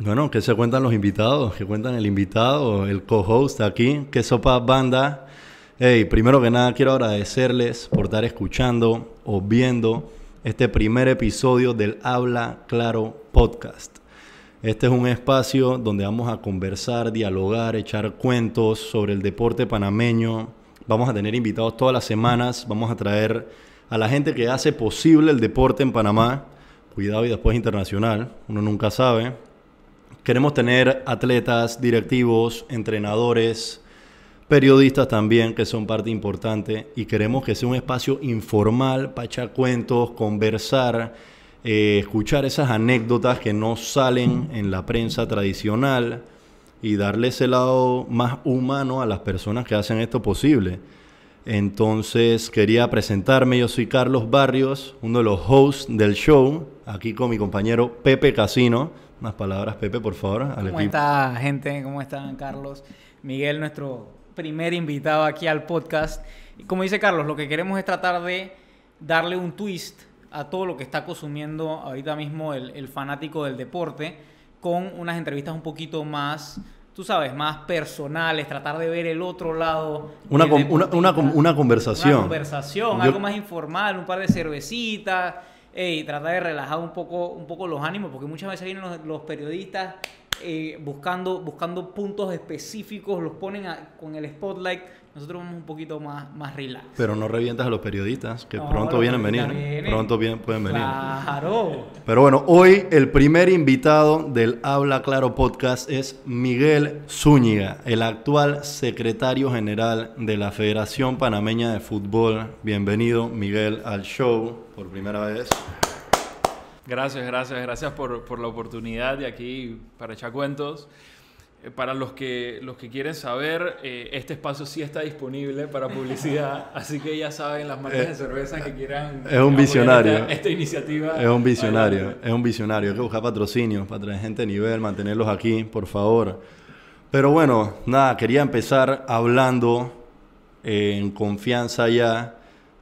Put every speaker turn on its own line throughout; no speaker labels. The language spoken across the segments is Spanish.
Bueno, ¿qué se cuentan los invitados? ¿Qué cuentan el invitado, el co-host aquí? ¿Qué sopa banda? Hey, primero que nada quiero agradecerles por estar escuchando o viendo este primer episodio del Habla Claro podcast. Este es un espacio donde vamos a conversar, dialogar, echar cuentos sobre el deporte panameño. Vamos a tener invitados todas las semanas. Vamos a traer a la gente que hace posible el deporte en Panamá. Cuidado y después internacional, uno nunca sabe. Queremos tener atletas, directivos, entrenadores, periodistas también, que son parte importante, y queremos que sea un espacio informal para echar cuentos, conversar, eh, escuchar esas anécdotas que no salen en la prensa tradicional y darle ese lado más humano a las personas que hacen esto posible. Entonces quería presentarme, yo soy Carlos Barrios, uno de los hosts del show, aquí con mi compañero Pepe Casino. Unas palabras, Pepe, por favor.
Al ¿Cómo está, gente? ¿Cómo están, Carlos? Miguel, nuestro primer invitado aquí al podcast. Y como dice Carlos, lo que queremos es tratar de darle un twist a todo lo que está consumiendo ahorita mismo el, fanático del deporte con unas entrevistas un poquito más tú sabes, más personales, tratar de ver el otro lado.
Una, una, una, conversación. Una
conversación, algo más informal, un par de cervecitas y tratar de relajar un poco, un poco los ánimos, porque muchas veces vienen los, periodistas eh, buscando, buscando puntos específicos, los ponen con el spotlight. Nosotros vamos un poquito más, más relax.
Pero no revientas a los periodistas, que pronto vienen venir. Pronto bien, pueden venir.
Claro.
Pero bueno, hoy el primer invitado del Habla Claro Podcast es Miguel Zúñiga, el actual secretario general de la Federación Panameña de Fútbol. Bienvenido, Miguel, al show por primera vez.
Gracias, gracias, gracias por, por la oportunidad de aquí para echar cuentos. Eh, para los que, los que quieren saber, eh, este espacio sí está disponible para publicidad, así que ya saben las marcas de eh, cerveza que quieran.
Es un visionario.
Esta, iniciativa.
Es un visionario, es un visionario. Hay que buscar patrocinios para traer gente de nivel, mantenerlos aquí, por favor. Pero bueno, nada, quería empezar hablando en confianza ya.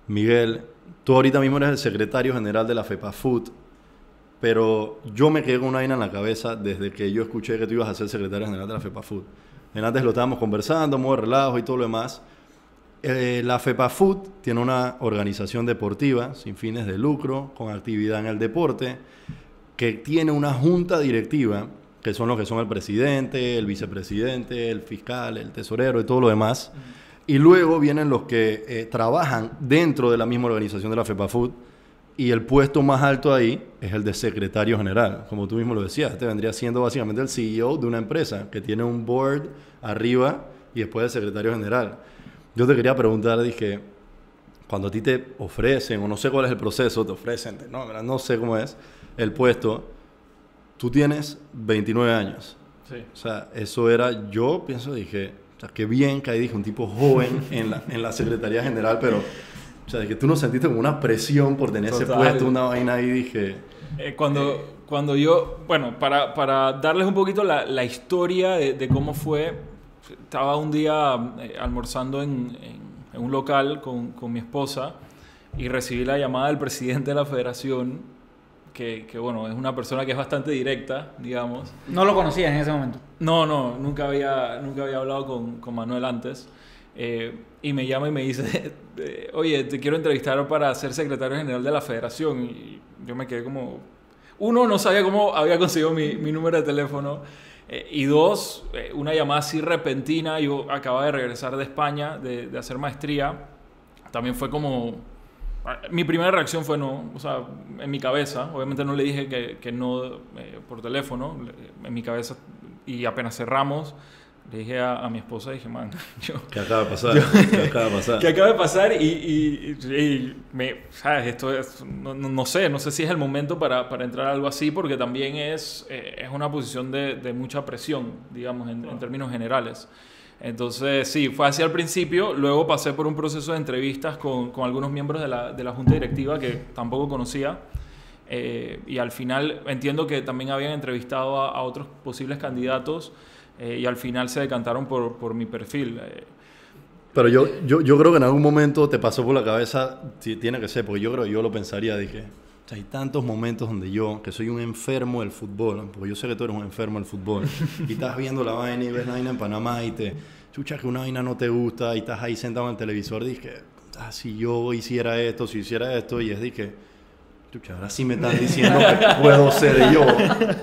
Miguel, tú ahorita mismo eres el secretario general de la FEPAFUT pero yo me quedé con una vaina en la cabeza desde que yo escuché que tú ibas a ser secretario general de la FEPAFUT. En antes lo estábamos conversando, muy relajo y todo lo demás. Eh, la FEPAFUT tiene una organización deportiva sin fines de lucro, con actividad en el deporte, que tiene una junta directiva, que son los que son el presidente, el vicepresidente, el fiscal, el tesorero y todo lo demás. Y luego vienen los que eh, trabajan dentro de la misma organización de la FEPAFUT, y el puesto más alto ahí es el de secretario general. Como tú mismo lo decías, este vendría siendo básicamente el CEO de una empresa que tiene un board arriba y después el secretario general. Yo te quería preguntar, dije, cuando a ti te ofrecen, o no sé cuál es el proceso, te ofrecen, no, no sé cómo es el puesto, tú tienes 29 años. Sí. O sea, eso era, yo pienso, dije, o sea, qué bien que ahí dije un tipo joven en la, en la Secretaría General, pero o sea, de que tú no sentiste como una presión por tener ese puesto, una vaina ahí, dije...
Eh, cuando, cuando yo, bueno, para, para darles un poquito la, la historia de, de, cómo fue, estaba un día eh, almorzando en, en, un local con, con, mi esposa y recibí la llamada del presidente de la federación, que, que, bueno, es una persona que es bastante directa, digamos.
¿No lo conocías en ese momento?
No, no, nunca había, nunca había hablado con, con Manuel antes. Eh, y me llama y me dice, oye, te quiero entrevistar para ser secretario general de la federación. Y yo me quedé como, uno, no sabía cómo había conseguido mi, mi número de teléfono. Eh, y dos, eh, una llamada así repentina. Yo acababa de regresar de España, de, de, hacer maestría. También fue como... Mi primera reacción fue no, o sea, en mi cabeza. Obviamente no le dije que, que no por teléfono, en mi cabeza. Y apenas cerramos, le dije a, mi esposa, dije, man,
yo... ¿Qué acaba de pasar? ¿Qué acaba de pasar?
¿Qué acaba de pasar? Y, y, me, ¿sabes? Esto es, no, no, sé, no sé si es el momento para, para entrar a algo así, porque también es, eh, es una posición de, de, mucha presión, digamos, en, en, términos generales. Entonces, sí, fue así al principio, luego pasé por un proceso de entrevistas con, con algunos miembros de la, de la Junta Directiva que tampoco conocía. Eh, y al final entiendo que también habían entrevistado a, a otros posibles candidatos eh, y al final se decantaron por, por mi perfil. Eh.
Pero yo, yo, yo, creo que en algún momento te pasó por la cabeza, tiene que ser, porque yo creo que yo lo pensaría, dije, O sea, hay tantos momentos donde yo, que soy un enfermo del fútbol, porque yo sé que tú eres un enfermo del fútbol, y estás viendo la vaina y ves la vaina en Panamá y te chucha que una vaina no te gusta y estás ahí sentado en el televisor, dije, ah, si yo hiciera esto, si hiciera esto, y es dije, chucha, ahora sí me están diciendo que puedo ser yo.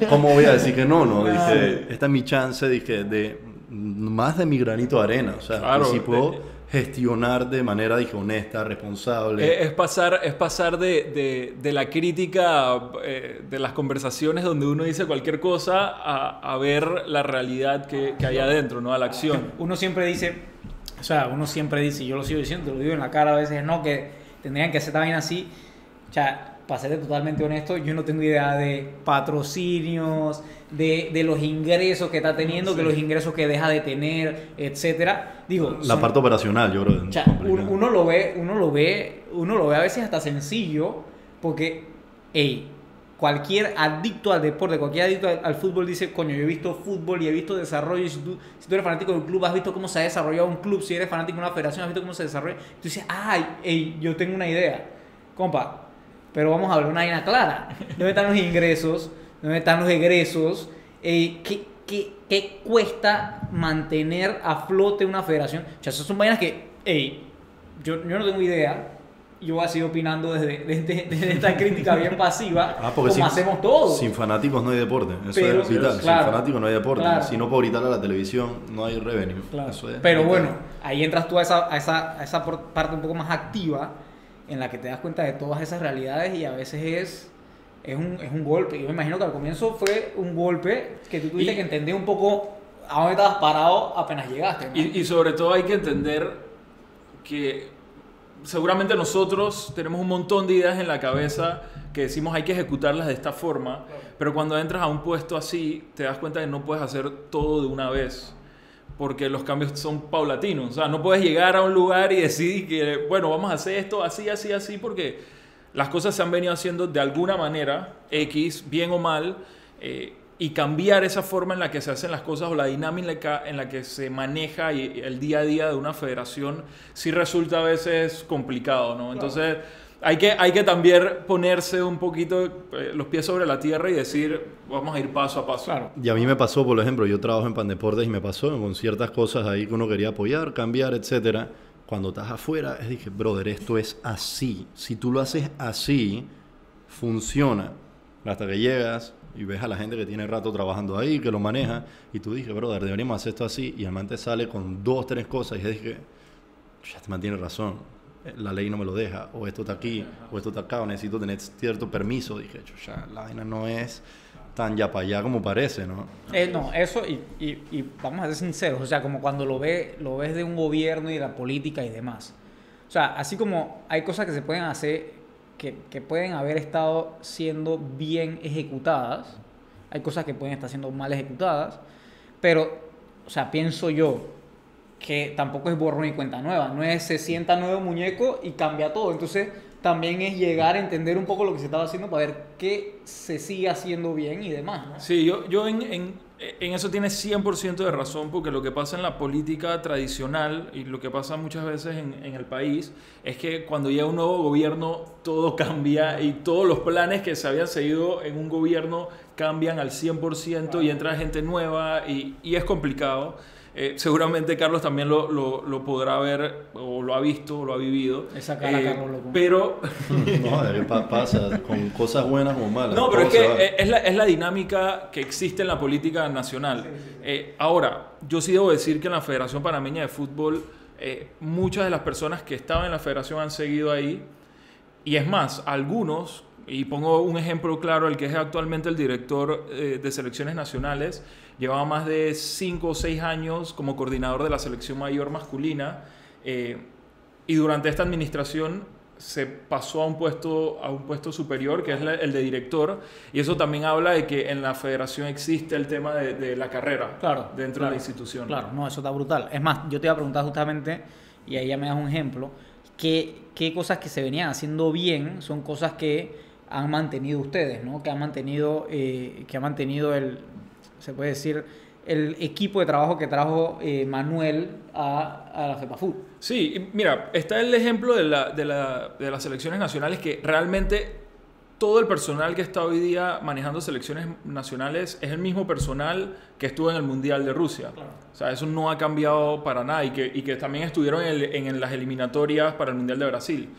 ¿Cómo voy a decir que no? No, dije, esta es mi chance, dije, de más de mi granito de arena. O sea,
Claro,
si puedo
de-
gestionar de manera, dije, honesta, responsable.
Eh, Es pasar, es pasar de, de- de la crítica, eh, de las conversaciones donde uno dice cualquier cosa, a, a ver la realidad que, que hay adentro, ¿no? A la acción.
Uno siempre dice, o sea, uno siempre dice, y yo lo sigo diciendo, te lo digo en la cara a veces, no, que tendrían que hacer también así. O sea, para serte totalmente honesto, yo no tengo idea de patrocinios, de, de los ingresos que está teniendo, que los ingresos que deja de tener, etcétera. Digo,
la
son-
parte operacional, yo creo.
o sea,
complicada.
uno, uno lo ve, uno lo ve, uno lo ve a veces hasta sencillo, porque, hey, cualquier adicto al deporte, cualquier adicto al, al fútbol dice, coño, yo he visto fútbol y he visto desarrollo, si tú, si tú eres fanático de un club, has visto cómo se ha desarrollado un club, si eres fanático de una federación, has visto cómo se desarrolla, tú dices, ay, hey, yo tengo una idea, compa, pero vamos a hablar una vaina clara, ¿dónde están los ingresos? ¿Dónde están los egresos? Ey, ¿qué, qué, qué cuesta mantener a flote una federación? O sea, esas son vainas que, ey, yo, yo no tengo idea. Yo voy a seguir opinando desde, desde, desde esta crítica bien pasiva,
Ah, porque
como
sin,
hacemos todos.
Sin fanáticos no hay deporte. Eso
Pero-
es vital.
claro,
sin fanáticos no hay deporte.
claro.
Si no puedo gritarle a la televisión, no hay revenue.
Claro.
Eso es
Pero
vital.
bueno, ahí entras tú a esa, a, esa, a esa parte un poco más activa en la que te das cuenta de todas esas realidades y a veces es, es, un, es un golpe. Yo me imagino que al comienzo fue un golpe que tú tuviste
Y-
que entender un poco a dónde estabas parado apenas llegaste.
y sobre todo hay que entender que seguramente nosotros tenemos un montón de ideas en la cabeza que decimos hay que ejecutarlas de esta forma, pero cuando entras a un puesto así te das cuenta que no puedes hacer todo de una vez. Porque los cambios son paulatinos. O sea, no puedes llegar a un lugar y decir que, bueno, vamos a hacer esto así, así, así, porque las cosas se han venido haciendo de alguna manera, X, bien o mal, eh, y cambiar esa forma en la que se hacen las cosas o la dinámica en la que se maneja el día a día de una federación, sí resulta a veces complicado, ¿no? Entonces, hay que, hay que también ponerse un poquito eh, los pies sobre la tierra y decir, vamos a ir paso a paso.
Claro.
Y a mí me pasó, por ejemplo, yo trabajo en Pandeportes y me pasó con ciertas cosas ahí que uno quería apoyar, cambiar, etcétera. Cuando estás afuera, es dije, brother, esto es así. Si tú lo haces así, funciona. Hasta que llegas y ves a la gente que tiene rato trabajando ahí, que lo maneja, y tú dices, brother, deberíamos hacer esto así, y el man te sale con dos, tres cosas, y dije, ya este man tiene razón, la ley no me lo deja, o esto está aquí, o esto está acá, o necesito tener cierto permiso. Dije, ya la vaina no es tan ya para allá como parece, ¿no?
Eh, no, eso y, y- vamos a ser sinceros, o sea, como cuando lo, ve, lo ves de un gobierno y de la política y demás. O sea, así como hay cosas que se pueden hacer que, que pueden haber estado siendo bien ejecutadas, hay cosas que pueden estar siendo mal ejecutadas, pero, o sea, pienso yo que tampoco es borrón y cuenta nueva, no es se sienta nuevo muñeco y cambia todo, entonces también es llegar a entender un poco lo que se estaba haciendo para ver qué se sigue haciendo bien y demás, ¿no?
Sí, yo, yo en, en, en eso tienes 100% de razón, porque lo que pasa en la política tradicional y lo que pasa muchas veces en, en el país es que cuando llega un nuevo gobierno todo cambia y todos los planes que se habían seguido en un gobierno cambian al 100% y entra gente nueva y, y es complicado. Eh, seguramente Carlos también lo, lo, lo podrá ver o lo ha visto o lo ha vivido.
Esa cara,
Eh,
Carlos, loco.
Pero
No, pasa con cosas buenas como malas.
no, pero es que eh, es la, es la dinámica que existe en la política nacional. Eh, ahora, yo sí debo decir que en la Federación Panameña de Fútbol, eh, muchas de las personas que estaban en la federación han seguido ahí. Y es más, algunos, y pongo un ejemplo claro, el que es actualmente el director eh, de selecciones nacionales, llevaba más de 5 o 6 años como coordinador de la selección mayor masculina. eh, y durante esta administración se pasó a un puesto, a un puesto superior, que es la- el de director, y eso también habla de que en la federación existe el tema de, de la carrera
Claro,
dentro
claro,
de la institución.
Claro, no, eso está brutal. Es más, yo te iba a preguntar justamente, y ahí ya me das un ejemplo, ¿qué, qué cosas que se venían haciendo bien son cosas que han mantenido ustedes, ¿no? Que han mantenido, eh, que ha mantenido el, se puede decir, el equipo de trabajo que trajo eh, Manuel a, a la FEPAFUT.
Sí, mira, está el ejemplo de, la- de la- de las selecciones nacionales que realmente todo el personal que está hoy día manejando selecciones nacionales es el mismo personal que estuvo en el Mundial de Rusia. O sea, eso no ha cambiado para nada y que, y que también estuvieron en, el- en las eliminatorias para el Mundial de Brasil.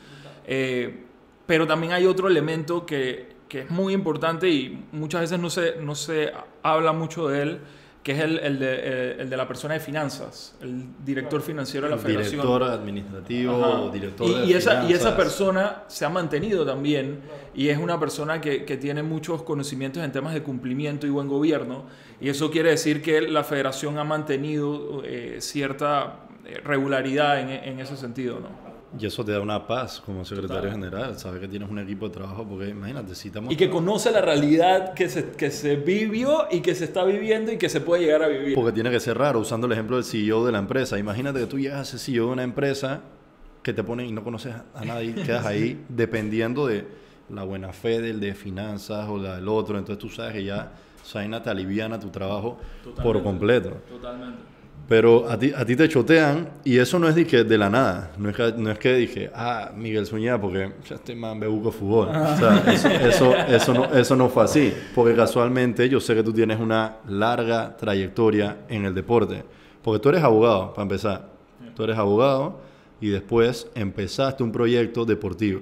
Eh, pero también hay otro elemento que, que es muy importante y muchas veces no se, no se habla mucho de él, que es el, el de, eh, el de la persona de finanzas, el director financiero de la federación.
Director administrativo,
Ajá.
o director
y,
de
y esa, y esa
finanzas.
persona se ha mantenido también y es una persona que, que tiene muchos conocimientos en temas de cumplimiento y buen gobierno y eso quiere decir que la federación ha mantenido eh, cierta eh, regularidad en, en ese sentido, ¿no?
Y eso te da una paz como secretario
Total.
general, saber que tienes un equipo de trabajo, porque imagínate, si estamos...
Y que conoce la realidad que se, que se vivió y que se está viviendo y que se puede llegar a vivir.
Porque tiene que ser raro, usando el ejemplo del CEO de la empresa. Imagínate que tú llegas a ser CEO de una empresa que te ponen y no conoces a nadie, quedas ahí dependiendo de la buena fe del de finanzas o la del otro. Entonces tú sabes que ya Saina te aliviana tu trabajo por
Totalmente.
completo.
Totalmente.
Pero a ti, a ti te chotean y eso no es de, que de la nada. No es que, no es que dije, ah, Miguel Zúñiga, porque ya este man ve buco fútbol. O sea, eso, eso, eso, no, eso no fue así. Porque casualmente yo sé que tú tienes una larga trayectoria en el deporte. Porque tú eres abogado, para empezar. Tú eres abogado y después empezaste un proyecto deportivo.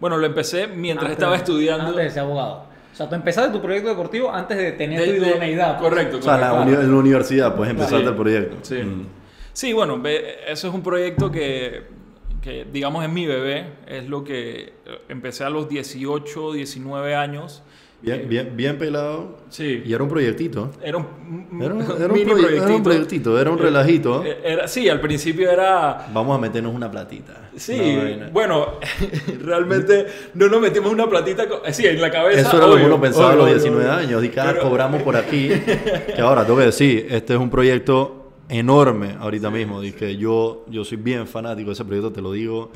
Bueno, lo empecé mientras
Antes-
estaba estudiando.
Antes de ser abogado. O sea, tú empezaste tu proyecto deportivo antes de tener
De-
tu idoneidad. pues.
Correcto,
O sea, en la, en universidad, pues empezaste
Sí.
el proyecto.
Sí.
Mm.
Sí, bueno, eso es un proyecto que, que, digamos, es mi bebé. Es lo que eh, empecé a los 18, 19 años.
Bien,
Eh,
bien, bien pelado.
Sí.
Y era un proyectito.
Era un,
Era un, era un
mini
proye- era un
proyectito.
proyectito, era un relajito.
Eh, era- sí, al principio era...
Vamos a meternos una platita.
Sí,
vaina.
bueno, realmente no nos metimos una platita... eh, sí, en la cabeza...
Eso era lo que
obvio,
uno pensaba a
obvio,
los
obvio,
19
obvio.
años. Y cada
Pero-
cobramos por aquí. que ahora, tengo que decir, este es un proyecto enorme ahorita mismo. Que yo, yo soy bien fanático de ese proyecto, te lo digo.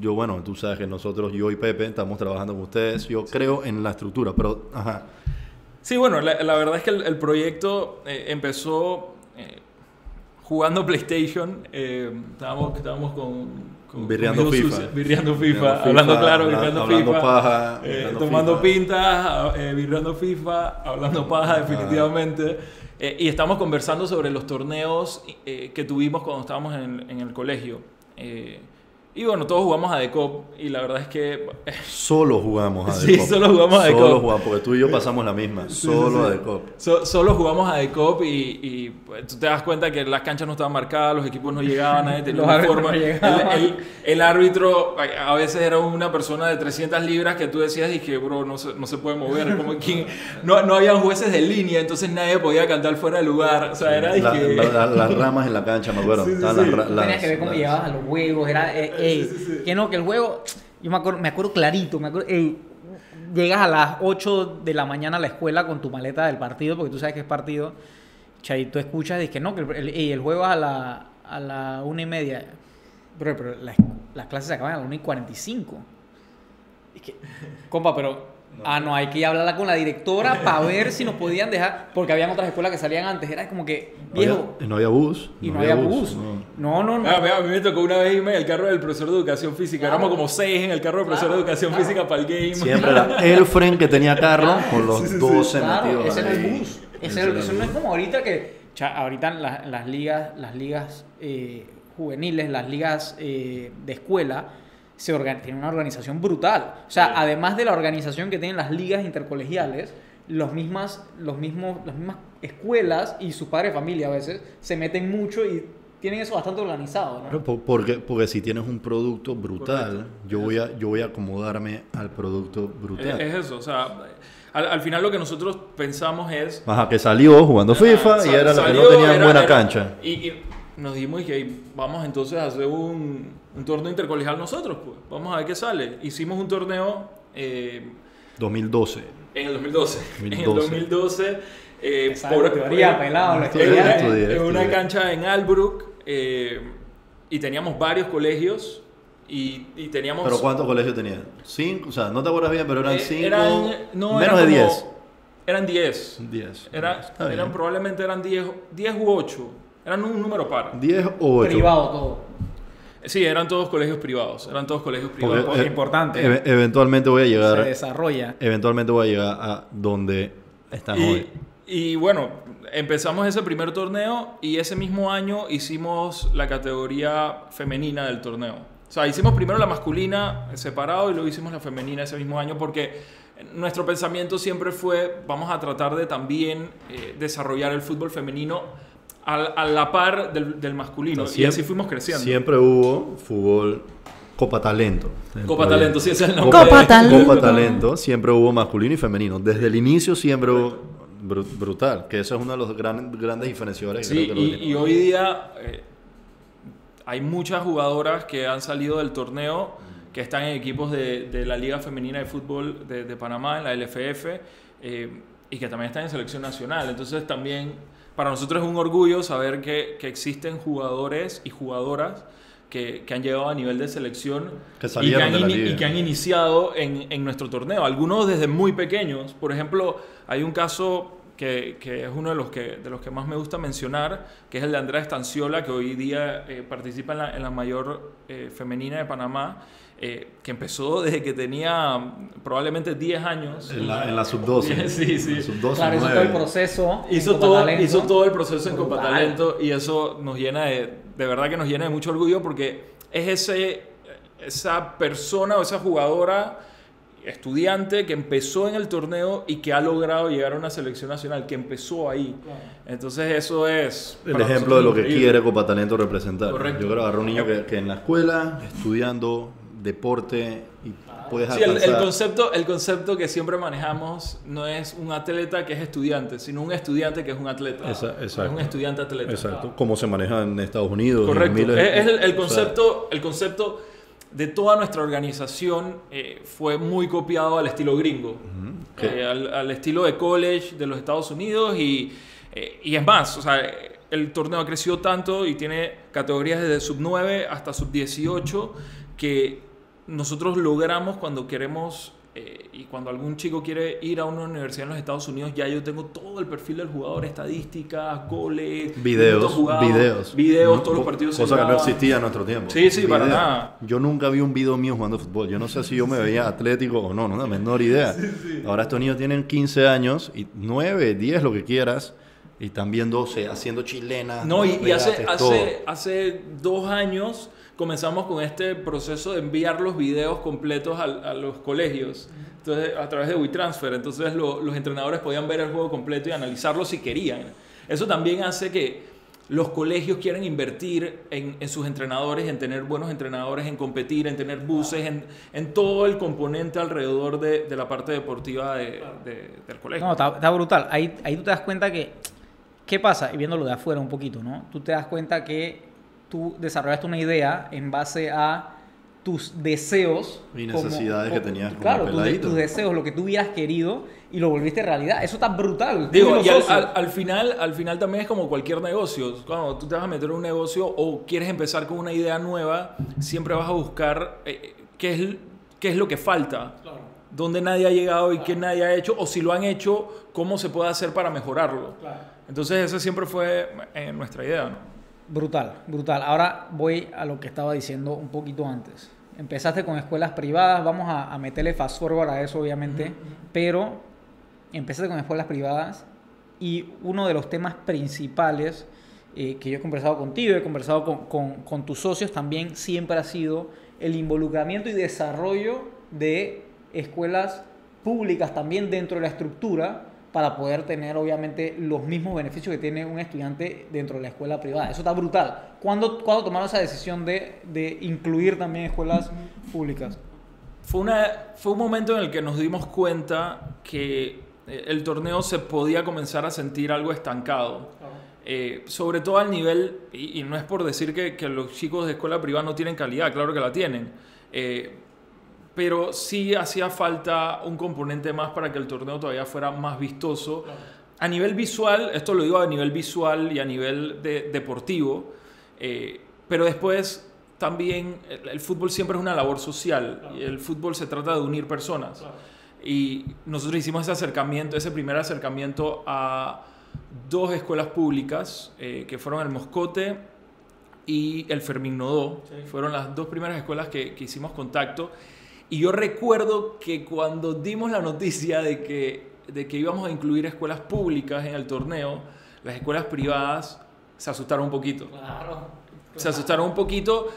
Yo, bueno, tú sabes que nosotros, yo y Pepe, estamos trabajando con ustedes. Yo creo en la estructura, pero, ajá.
Sí, bueno, la, la verdad es que el, el proyecto eh, empezó eh, jugando PlayStation. eh, estábamos, estábamos con, con
Birreando FIFA.
sucia, birreando FIFA,
Birreando
hablando
FIFA,
claro, birreando
hablando
FIFA,
paja,
eh,
birreando
tomando
FIFA.
pintas, eh, birreando FIFA, hablando paja definitivamente. Eh, y estamos conversando sobre los torneos eh, que tuvimos cuando estábamos en, en el colegio. Y bueno, todos jugamos a Decop y la verdad es que
Solo jugamos a
Sí,
Decop.
solo jugamos a
Solo
Decop.
jugamos, porque tú y yo pasamos la misma. Solo a Decop.
So- solo jugamos a Decop y, y, pues, tú te das cuenta que las canchas no estaban marcadas, los equipos no llegaban, nadie tenía
Los no
el,
llegaban.
el- el árbitro a veces era una persona de 300 libras que tú decías y que, bro, no se, no se puede mover. Como que no, no habían jueces de línea, entonces nadie podía cantar fuera de lugar. O sea, era
La-
dije,
la- la- las ramas en la cancha, me acuerdo.
Sí, sí, sí.
tenías que ver cómo
las-
llegabas a los juegos, era, eh, ey, que no, que el juego, yo me acuerdo, me acuerdo clarito, me acuerdo, ey, llegas a las 8 de la mañana a la escuela con tu maleta del partido, porque tú sabes que es partido, chay, tú escuchas y que no, que el, ey, el juego es a la, a la una y media, pero, pero las, las clases se acaban a la 1 y 45. Es que, compa, pero... Ah, no, hay que ir a hablarla con la directora para ver si nos podían dejar, porque habían otras escuelas que salían antes. Era como que,
No había-
viejo,
y no había bus.
y no, había bus.
no.
No, no, no.
Ah, a mí me tocó una vez irme en el carro del profesor de educación física. Éramos como seis en el carro del profesor de educación física para el game.
Siempre era el friend que tenía carro con los 12
Claro,
metidos
ese era el
ahí.
bus. Ese no es como ahorita que cha, ahorita las ligas, las ligas eh, juveniles, las ligas eh, de escuela se tienen una organización brutal. O sea, además de la organización que tienen las ligas intercolegiales, los mismas, los mismos, las mismas escuelas y sus padres de familia a veces se meten mucho y tienen eso bastante organizado, ¿no?
Po- Porque, porque si tienes un producto brutal, yo voy, a, yo voy a acomodarme al producto
Es,
brutal.
es eso, o sea, al, al final lo que nosotros pensamos es...
Ajá, que salió jugando FIFA y
Sal-
era lo que no
salió,
tenía
era-
buena
era-
cancha.
Y, y nos dijimos que vamos entonces a hacer un, un torneo intercolegial nosotros, pues. Vamos a ver qué sale. Hicimos un torneo eh,
2012.
en el 2012. En el
2012.
2012. eh,
teoría, pelado,
en
estudié,
en una cancha en Albrook eh, y teníamos varios colegios y, y teníamos...
¿Pero cuántos colegios tenían? ¿Cinco? O sea, no te acuerdas bien, pero eran
eh,
cinco.
eran- no,
menos
eran
de
como-
10.
Eran 10.
10.
Era, eran, probablemente eran 10, 10 u 8. Eran un número par.
10 o 8.
Privado todo.
Sí, eran todos colegios privados. Eran todos colegios
Porque,
privados.
Impo-
eh,
importante.
eve- eventualmente voy a
Se
llegar,
desarrolla.
eventualmente voy a llegar a donde están hoy.
Y, y bueno, empezamos ese primer torneo y ese mismo año hicimos la categoría femenina del torneo. O sea, hicimos primero la masculina separado y luego hicimos la femenina ese mismo año porque nuestro pensamiento siempre fue, vamos a tratar de también eh, desarrollar el fútbol femenino al- a, la par del, del masculino.
O sea,
y
siempre-
así fuimos creciendo.
Siempre hubo fútbol Copa Talento.
Copa
proyecto.
Talento, sí, ese es el nombre.
Copa
de-
Talento.
Copa Talento, siempre hubo masculino y femenino. Desde el inicio siempre hubo bru- brutal, que eso es uno de los gran- grandes diferenciadores. que
Sí,
creo que lo
y, y hoy día eh, hay muchas jugadoras que han salido del torneo, que están en equipos de, de la Liga Femenina de Fútbol de, de Panamá, en la LFF, eh, y que también están en selección nacional. Entonces también para nosotros es un orgullo saber que, que existen jugadores y jugadoras que, que han llegado a nivel de selección
Que
y, que han
de
y que han iniciado en, en nuestro torneo. Algunos desde muy pequeños. Por ejemplo, hay un caso que, que es uno de los que, de los que más me gusta mencionar, que es el de Andrea Estanciola, que hoy día eh, participa en la, en la mayor eh, femenina de Panamá, eh, que empezó desde que tenía probablemente 10 años.
En la, en la sub-12.
Sí, sí.
Sub-12,
Claro, hizo todo el proceso. en
Hizo todo, hizo todo el proceso en Copa
Brutal.
Talento y eso nos llena de, de verdad que nos llena de mucho orgullo porque es ese, esa persona o esa jugadora estudiante que empezó en el torneo y que ha logrado llegar a una selección nacional, que empezó ahí. Entonces eso es...
El ejemplo de lo
nosotros
que
increíble.
quiere Copa Talento representar.
Correcto.
Yo creo agarrar un niño que, que en la escuela, estudiando deporte, y puedes
Sí, el, concepto, el concepto que siempre manejamos no es un atleta que es estudiante, sino un estudiante que es un atleta.
Esa- exacto.
Es un estudiante atleta.
Exacto. Como se maneja en Estados Unidos.
Correcto.
miles-
Es, es el, el
o sea,
concepto, el concepto de toda nuestra organización eh, fue muy copiado al estilo gringo, eh, al, al estilo de college de los Estados Unidos y, eh, y es más, o sea, el torneo ha crecido tanto y tiene categorías desde sub 9 hasta sub 18 que nosotros logramos cuando queremos eh, y cuando algún chico quiere ir a una universidad en los Estados Unidos, ya yo tengo todo el perfil del jugador, estadísticas, goles,
Videos,
jugados,
videos.
videos,
No,
todos los partidos
Cosa que no existía en nuestro tiempo.
Sí, sí, para nada.
Yo nunca vi un video mío jugando fútbol. Yo no sé si yo me veía atlético o no, no, la menor idea. Ahora estos niños tienen 15 años y 9, 10, lo que quieras. Y están viéndose, haciendo chilenas.
No, y, y hace, hace, hace dos años comenzamos con este proceso de enviar los videos completos a, los colegios. Entonces, a través de WeTransfer. Entonces, lo- los entrenadores podían ver el juego completo y analizarlo si querían. Eso también hace que los colegios quieran invertir en, en sus entrenadores, en tener buenos entrenadores, en competir, en tener buses, en, en todo el componente alrededor de, de la parte deportiva de- de- del colegio.
No, está, está brutal. Ahí, ahí tú te das cuenta que. ¿Qué pasa? Y viéndolo de afuera un poquito, ¿no? Tú te das cuenta que tú desarrollaste una idea en base a tus deseos.
Y necesidades que tenías como
Claro, tus, tus deseos, lo que tú hubieras querido y lo volviste realidad. Eso está brutal.
Digo, y al, al- al final, al final también es como cualquier negocio. Cuando tú te vas a meter en un negocio o quieres empezar con una idea nueva, siempre vas a buscar eh, qué, es, qué es lo que falta, dónde nadie ha llegado y qué nadie ha hecho, o si lo han hecho, cómo se puede hacer para mejorarlo. Entonces, esa siempre fue eh, nuestra idea. ¿no?
Brutal, brutal. Ahora voy a lo que estaba diciendo un poquito antes. Empezaste con escuelas privadas, vamos a, a meterle fast forward a eso obviamente, pero empezaste con escuelas privadas y uno de los temas principales eh, que yo he conversado contigo, he conversado con, con- con tus socios también, siempre ha sido el involucramiento y desarrollo de escuelas públicas también dentro de la estructura para poder tener obviamente los mismos beneficios que tiene un estudiante dentro de la escuela privada. Eso está brutal. ¿Cuándo, cuándo tomaron esa decisión de, de incluir también escuelas públicas?
Fue, una, fue un momento en el que nos dimos cuenta que eh, el torneo se podía comenzar a sentir algo estancado. Eh, sobre todo al nivel, y, y no es por decir que, que los chicos de escuela privada no tienen calidad, claro que la tienen, eh, pero sí hacía falta un componente más para que el torneo todavía fuera más vistoso. A nivel visual, esto lo digo a nivel visual y a nivel de- deportivo, eh, pero después también el, el fútbol siempre es una labor social y el fútbol se trata de unir personas. Y nosotros hicimos ese acercamiento, ese primer acercamiento a dos escuelas públicas, eh, que fueron el Moscote y el Fermín Nodó. Fueron las dos primeras escuelas que, que hicimos contacto. Y yo recuerdo que cuando dimos la noticia de que, de que íbamos a incluir escuelas públicas en el torneo, las escuelas privadas se asustaron un poquito.
Claro.
Se asustaron un poquito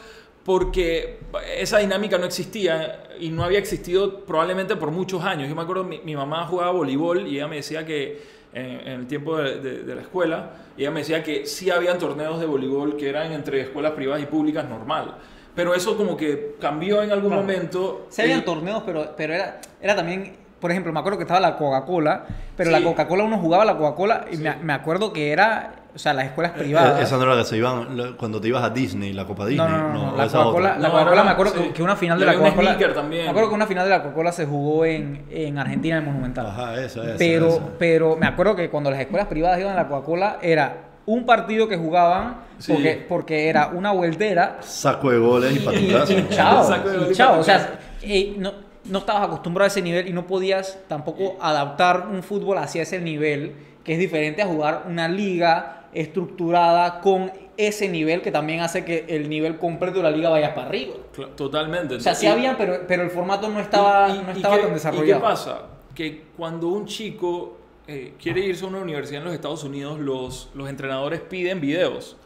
porque esa dinámica no existía y no había existido probablemente por muchos años. Yo me acuerdo, mi, mi mamá jugaba voleibol y ella me decía que en, en el tiempo de, de- de la escuela, ella me decía que sí habían torneos de voleibol que eran entre escuelas privadas y públicas normal. Pero eso como que cambió en algún
Claro.
momento.
Sí habían
y-
torneos, pero, pero era, era también, por ejemplo, me acuerdo que estaba la Coca-Cola, pero
Sí.
la Coca-Cola uno jugaba la Coca-Cola y me, me acuerdo que era, o sea, las escuelas
Eh,
privadas.
Esa no era la que se iban cuando te ibas a Disney, la Copa Disney.
no, no, no, no, la Coca-Cola,
era-
me acuerdo
sí.
que- una final de
Y
la Coca-Cola. Me acuerdo que una final de la Coca-Cola se jugó en, en Argentina, en el Monumental.
Ajá, esa, esa.
pero,
esa.
pero me acuerdo que cuando las escuelas privadas iban a la Coca-Cola era un partido que jugaban
Sí.
porque, porque era una vueltera
Saco de goles y para tu
y, y chao,
Saco de
y
y
chao. O sea, eh, no, no estabas acostumbrado a ese nivel y no podías tampoco adaptar un fútbol hacia ese nivel, que es diferente a jugar una liga estructurada con ese nivel que también hace que el nivel completo de la liga vaya para arriba.
Totalmente.
O sea, sí
Y-
había, pero, pero el formato no estaba,
¿Y- y-
no
y
estaba
qué-
tan
¿Y
desarrollado.
qué pasa? Que cuando un chico eh, quiere irse a una universidad en los Estados Unidos, los, los entrenadores piden videos.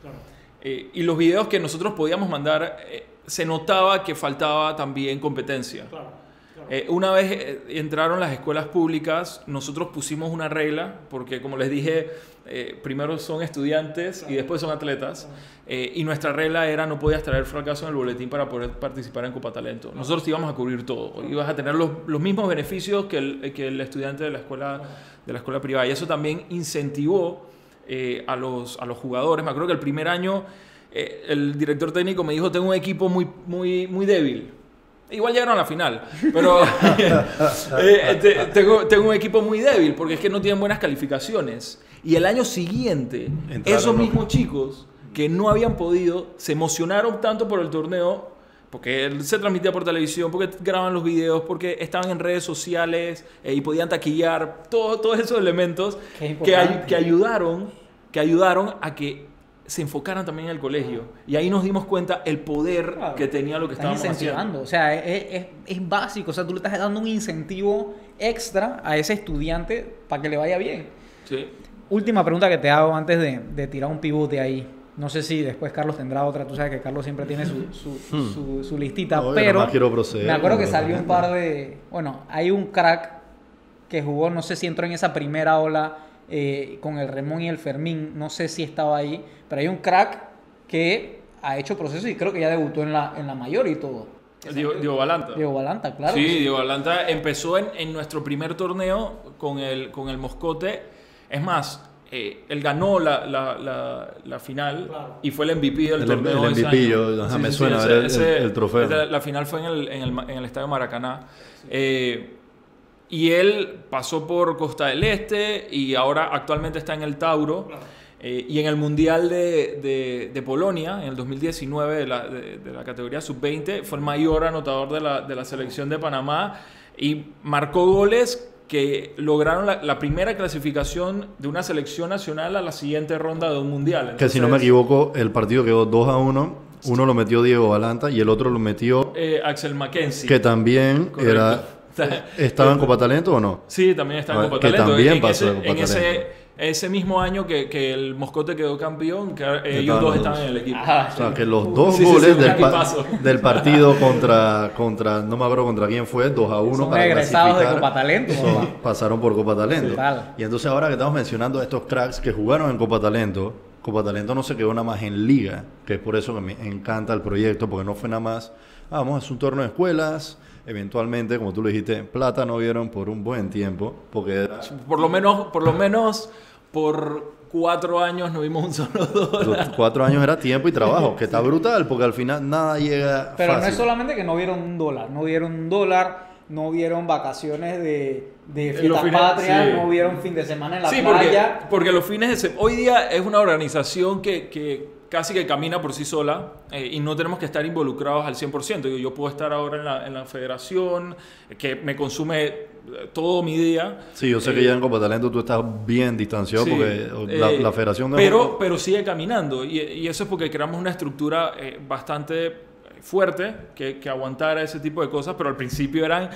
Eh, y los videos que nosotros podíamos mandar, eh, se notaba que faltaba también competencia. Eh, una vez eh, entraron las escuelas públicas, nosotros pusimos una regla, porque como les dije, eh, primero son estudiantes y después son atletas, eh, y nuestra regla era no podías traer fracaso en el boletín para poder participar en Copa Talento. Nosotros te íbamos a cubrir todo, ibas a tener los, los mismos beneficios que el, que el estudiante de la escuela, de la escuela privada, y eso también incentivó eh, a, los, a los jugadores. Me acuerdo que el primer año eh, el director técnico me dijo, tengo un equipo muy, muy, muy débil. Igual llegaron a la final, pero eh, te- tengo, tengo un equipo muy débil porque es que no tienen buenas calificaciones. Y el año siguiente,
Entraron
esos
los-
mismos chicos que no habían podido, se emocionaron tanto por el torneo, porque él se transmitía por televisión, porque graban los videos, porque estaban en redes sociales eh, y podían taquillar, todo, todos esos elementos que, ay- que ayudaron, que ayudaron a que se enfocaran también en el colegio. Y ahí nos dimos cuenta el poder
Claro.
que tenía lo que estábamos haciendo.
o sea, es, es- es básico, o sea, tú le estás dando un incentivo extra a ese estudiante para que le vaya bien.
Sí.
Última pregunta que te hago antes de, de tirar un pivote ahí. No sé si después Carlos tendrá otra, tú sabes que Carlos siempre tiene su, su,
Hmm.
su- su listita,
Obvio,
pero
quiero proceder
me acuerdo que salió un par de... Bueno, hay un crack que jugó, no sé si entró en esa primera ola eh, con el Remón y el Fermín, no sé si estaba ahí, pero hay un crack que ha hecho proceso y creo que ya debutó en la, en la mayor y todo.
Diego, Diego Balanta.
Diego Balanta, claro.
sí,
sí.
Diego Balanta empezó en, en nuestro primer torneo con el, con el Moscote. Es más, eh, él ganó la, la, la, la final
Claro.
y fue el MVP del
El-
torneo.
el
ese
MVP,
año.
yo- ajá, me suena el- el trofeo.
ese- la final fue en el, en el, en el Estadio Maracaná. Eh, y él pasó por Costa del Este y ahora actualmente está en el Tauro. Eh, y en el Mundial de, de- de Polonia, en el 2019, de la, de- de la categoría sub-20, fue el mayor anotador de la, de la selección de Panamá y marcó goles que lograron la, la primera clasificación de una selección nacional a la siguiente ronda de un Mundial.
Que si no me equivoco, el partido quedó 2 a 1. Uno lo metió Diego Balanta y el otro lo metió
eh, Axel Mackenzie.
que también
Correcto.
era ¿Estaba en Copa Talento o no?
Sí, también está en
Ah,
Copa
que
Talento.
también
en
pasó
ese,
de Copa
en
Talento.
ese mismo año que, que el Moscote quedó campeón, que eh, ellos dos estaban en el equipo.
Ajá.
O sea, que los dos
Sí, sí, sí,
goles del, pa-
equipazo.
del partido contra, contra, no me acuerdo contra quién fue, 2 a 1
Son
para
egresados de. Copa Talento,
Son- pasaron por Copa Talento. Y entonces ahora que estamos mencionando a estos cracks que jugaron en Copa Talento, Copa Talento no se quedó nada más en liga, que es por eso que me encanta el proyecto, porque no fue nada más, ah, vamos, es un torneo de escuelas, eventualmente, como tú le dijiste, plata no vieron por un buen tiempo, porque era-
Por lo menos, por lo menos, por cuatro años no vimos un solo dólar.
los cuatro años era tiempo y trabajo, que está brutal, porque al final nada llega
Pero no es solamente que no vieron un dólar, no vieron un dólar, no vieron vacaciones de, de fiestas
fines-
patrias,
sí.
no vieron fin de semana en la
Sí, porque,
playa.
porque los fines de semana... Hoy día es una organización que, que casi que camina por sí sola eh, y no tenemos que estar involucrados al 100%. Yo, yo puedo estar ahora en la, en la federación, que me consume eh, todo mi día.
Sí, yo sé que
Eh,
ya en Copa Talento tú estás bien distanciado
Sí,
porque la,
eh,
la federación... no-
Pero, pero sigue caminando y, y eso es porque creamos una estructura bastante fuerte que, que aguantara ese tipo de cosas, pero al principio eran...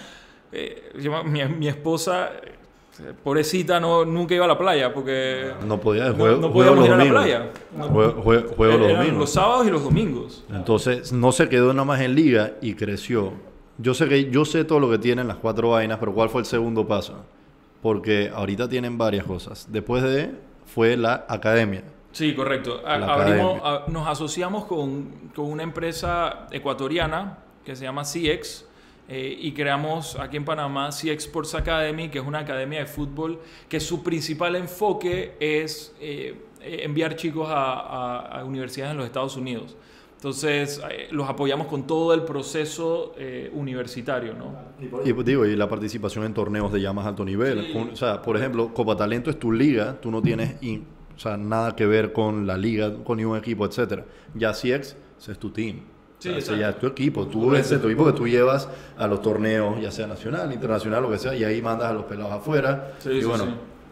mi, mi esposa, pobrecita, no, nunca iba a la playa porque
No podía,
no,
juego,
no
juego
podíamos
los
ir a la playa. No-
Juego, juego- juego los domingos.
los sábados y los domingos.
Entonces, no se quedó nada más en liga y creció. Yo sé que yo sé todo lo que tienen las cuatro vainas, pero ¿cuál fue el segundo paso? Porque ahorita tienen varias cosas. Después de fue la academia.
Sí, correcto. A-
La
abrimos-
academia.
a- nos asociamos con, con una empresa ecuatoriana que se llama CX eh, y creamos aquí en Panamá CX Sports Academy, que es una academia de fútbol que su principal enfoque es eh, enviar chicos a, a- a universidades en los Estados Unidos. Entonces, eh, los apoyamos con todo el proceso universitario, ¿no?
Y digo, y la participación en torneos de ya más alto nivel.
Sí.
Con- o sea, por ejemplo, Copa Talento es tu liga, tú no tienes in- o sea, nada que ver con la liga, con ningún equipo, etcétera. Ya CX, es tu team.
Sí,
O sea, ya es tu equipo. Tú ese es tu equipo que tú llevas a los torneos, ya sea nacional, internacional, lo que sea, y ahí mandas a los pelados afuera.
Sí,
y
sí,
bueno,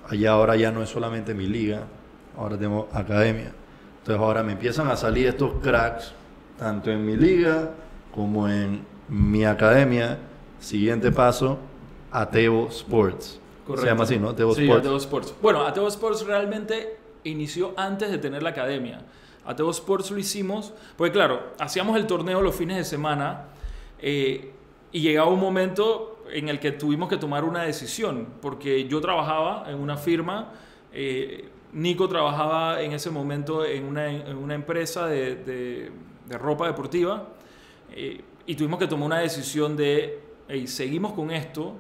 allá ahora ya no es solamente mi liga, ahora tengo academia. Entonces ahora me empiezan a salir estos cracks, tanto en mi liga como en mi academia. Siguiente paso, Ateo Sports. Se llama así, ¿no? Ateo
sí,
Sports.
Ateo Sports. Bueno, Ateo Sports realmente inició antes de tener la academia. Ateo Sports lo hicimos, porque claro, hacíamos el torneo los fines de semana eh, y llegaba un momento en el que tuvimos que tomar una decisión, porque yo trabajaba en una firma, eh, Nico trabajaba en ese momento en una, en una empresa de, de- de ropa deportiva eh, y tuvimos que tomar una decisión de, hey, seguimos con esto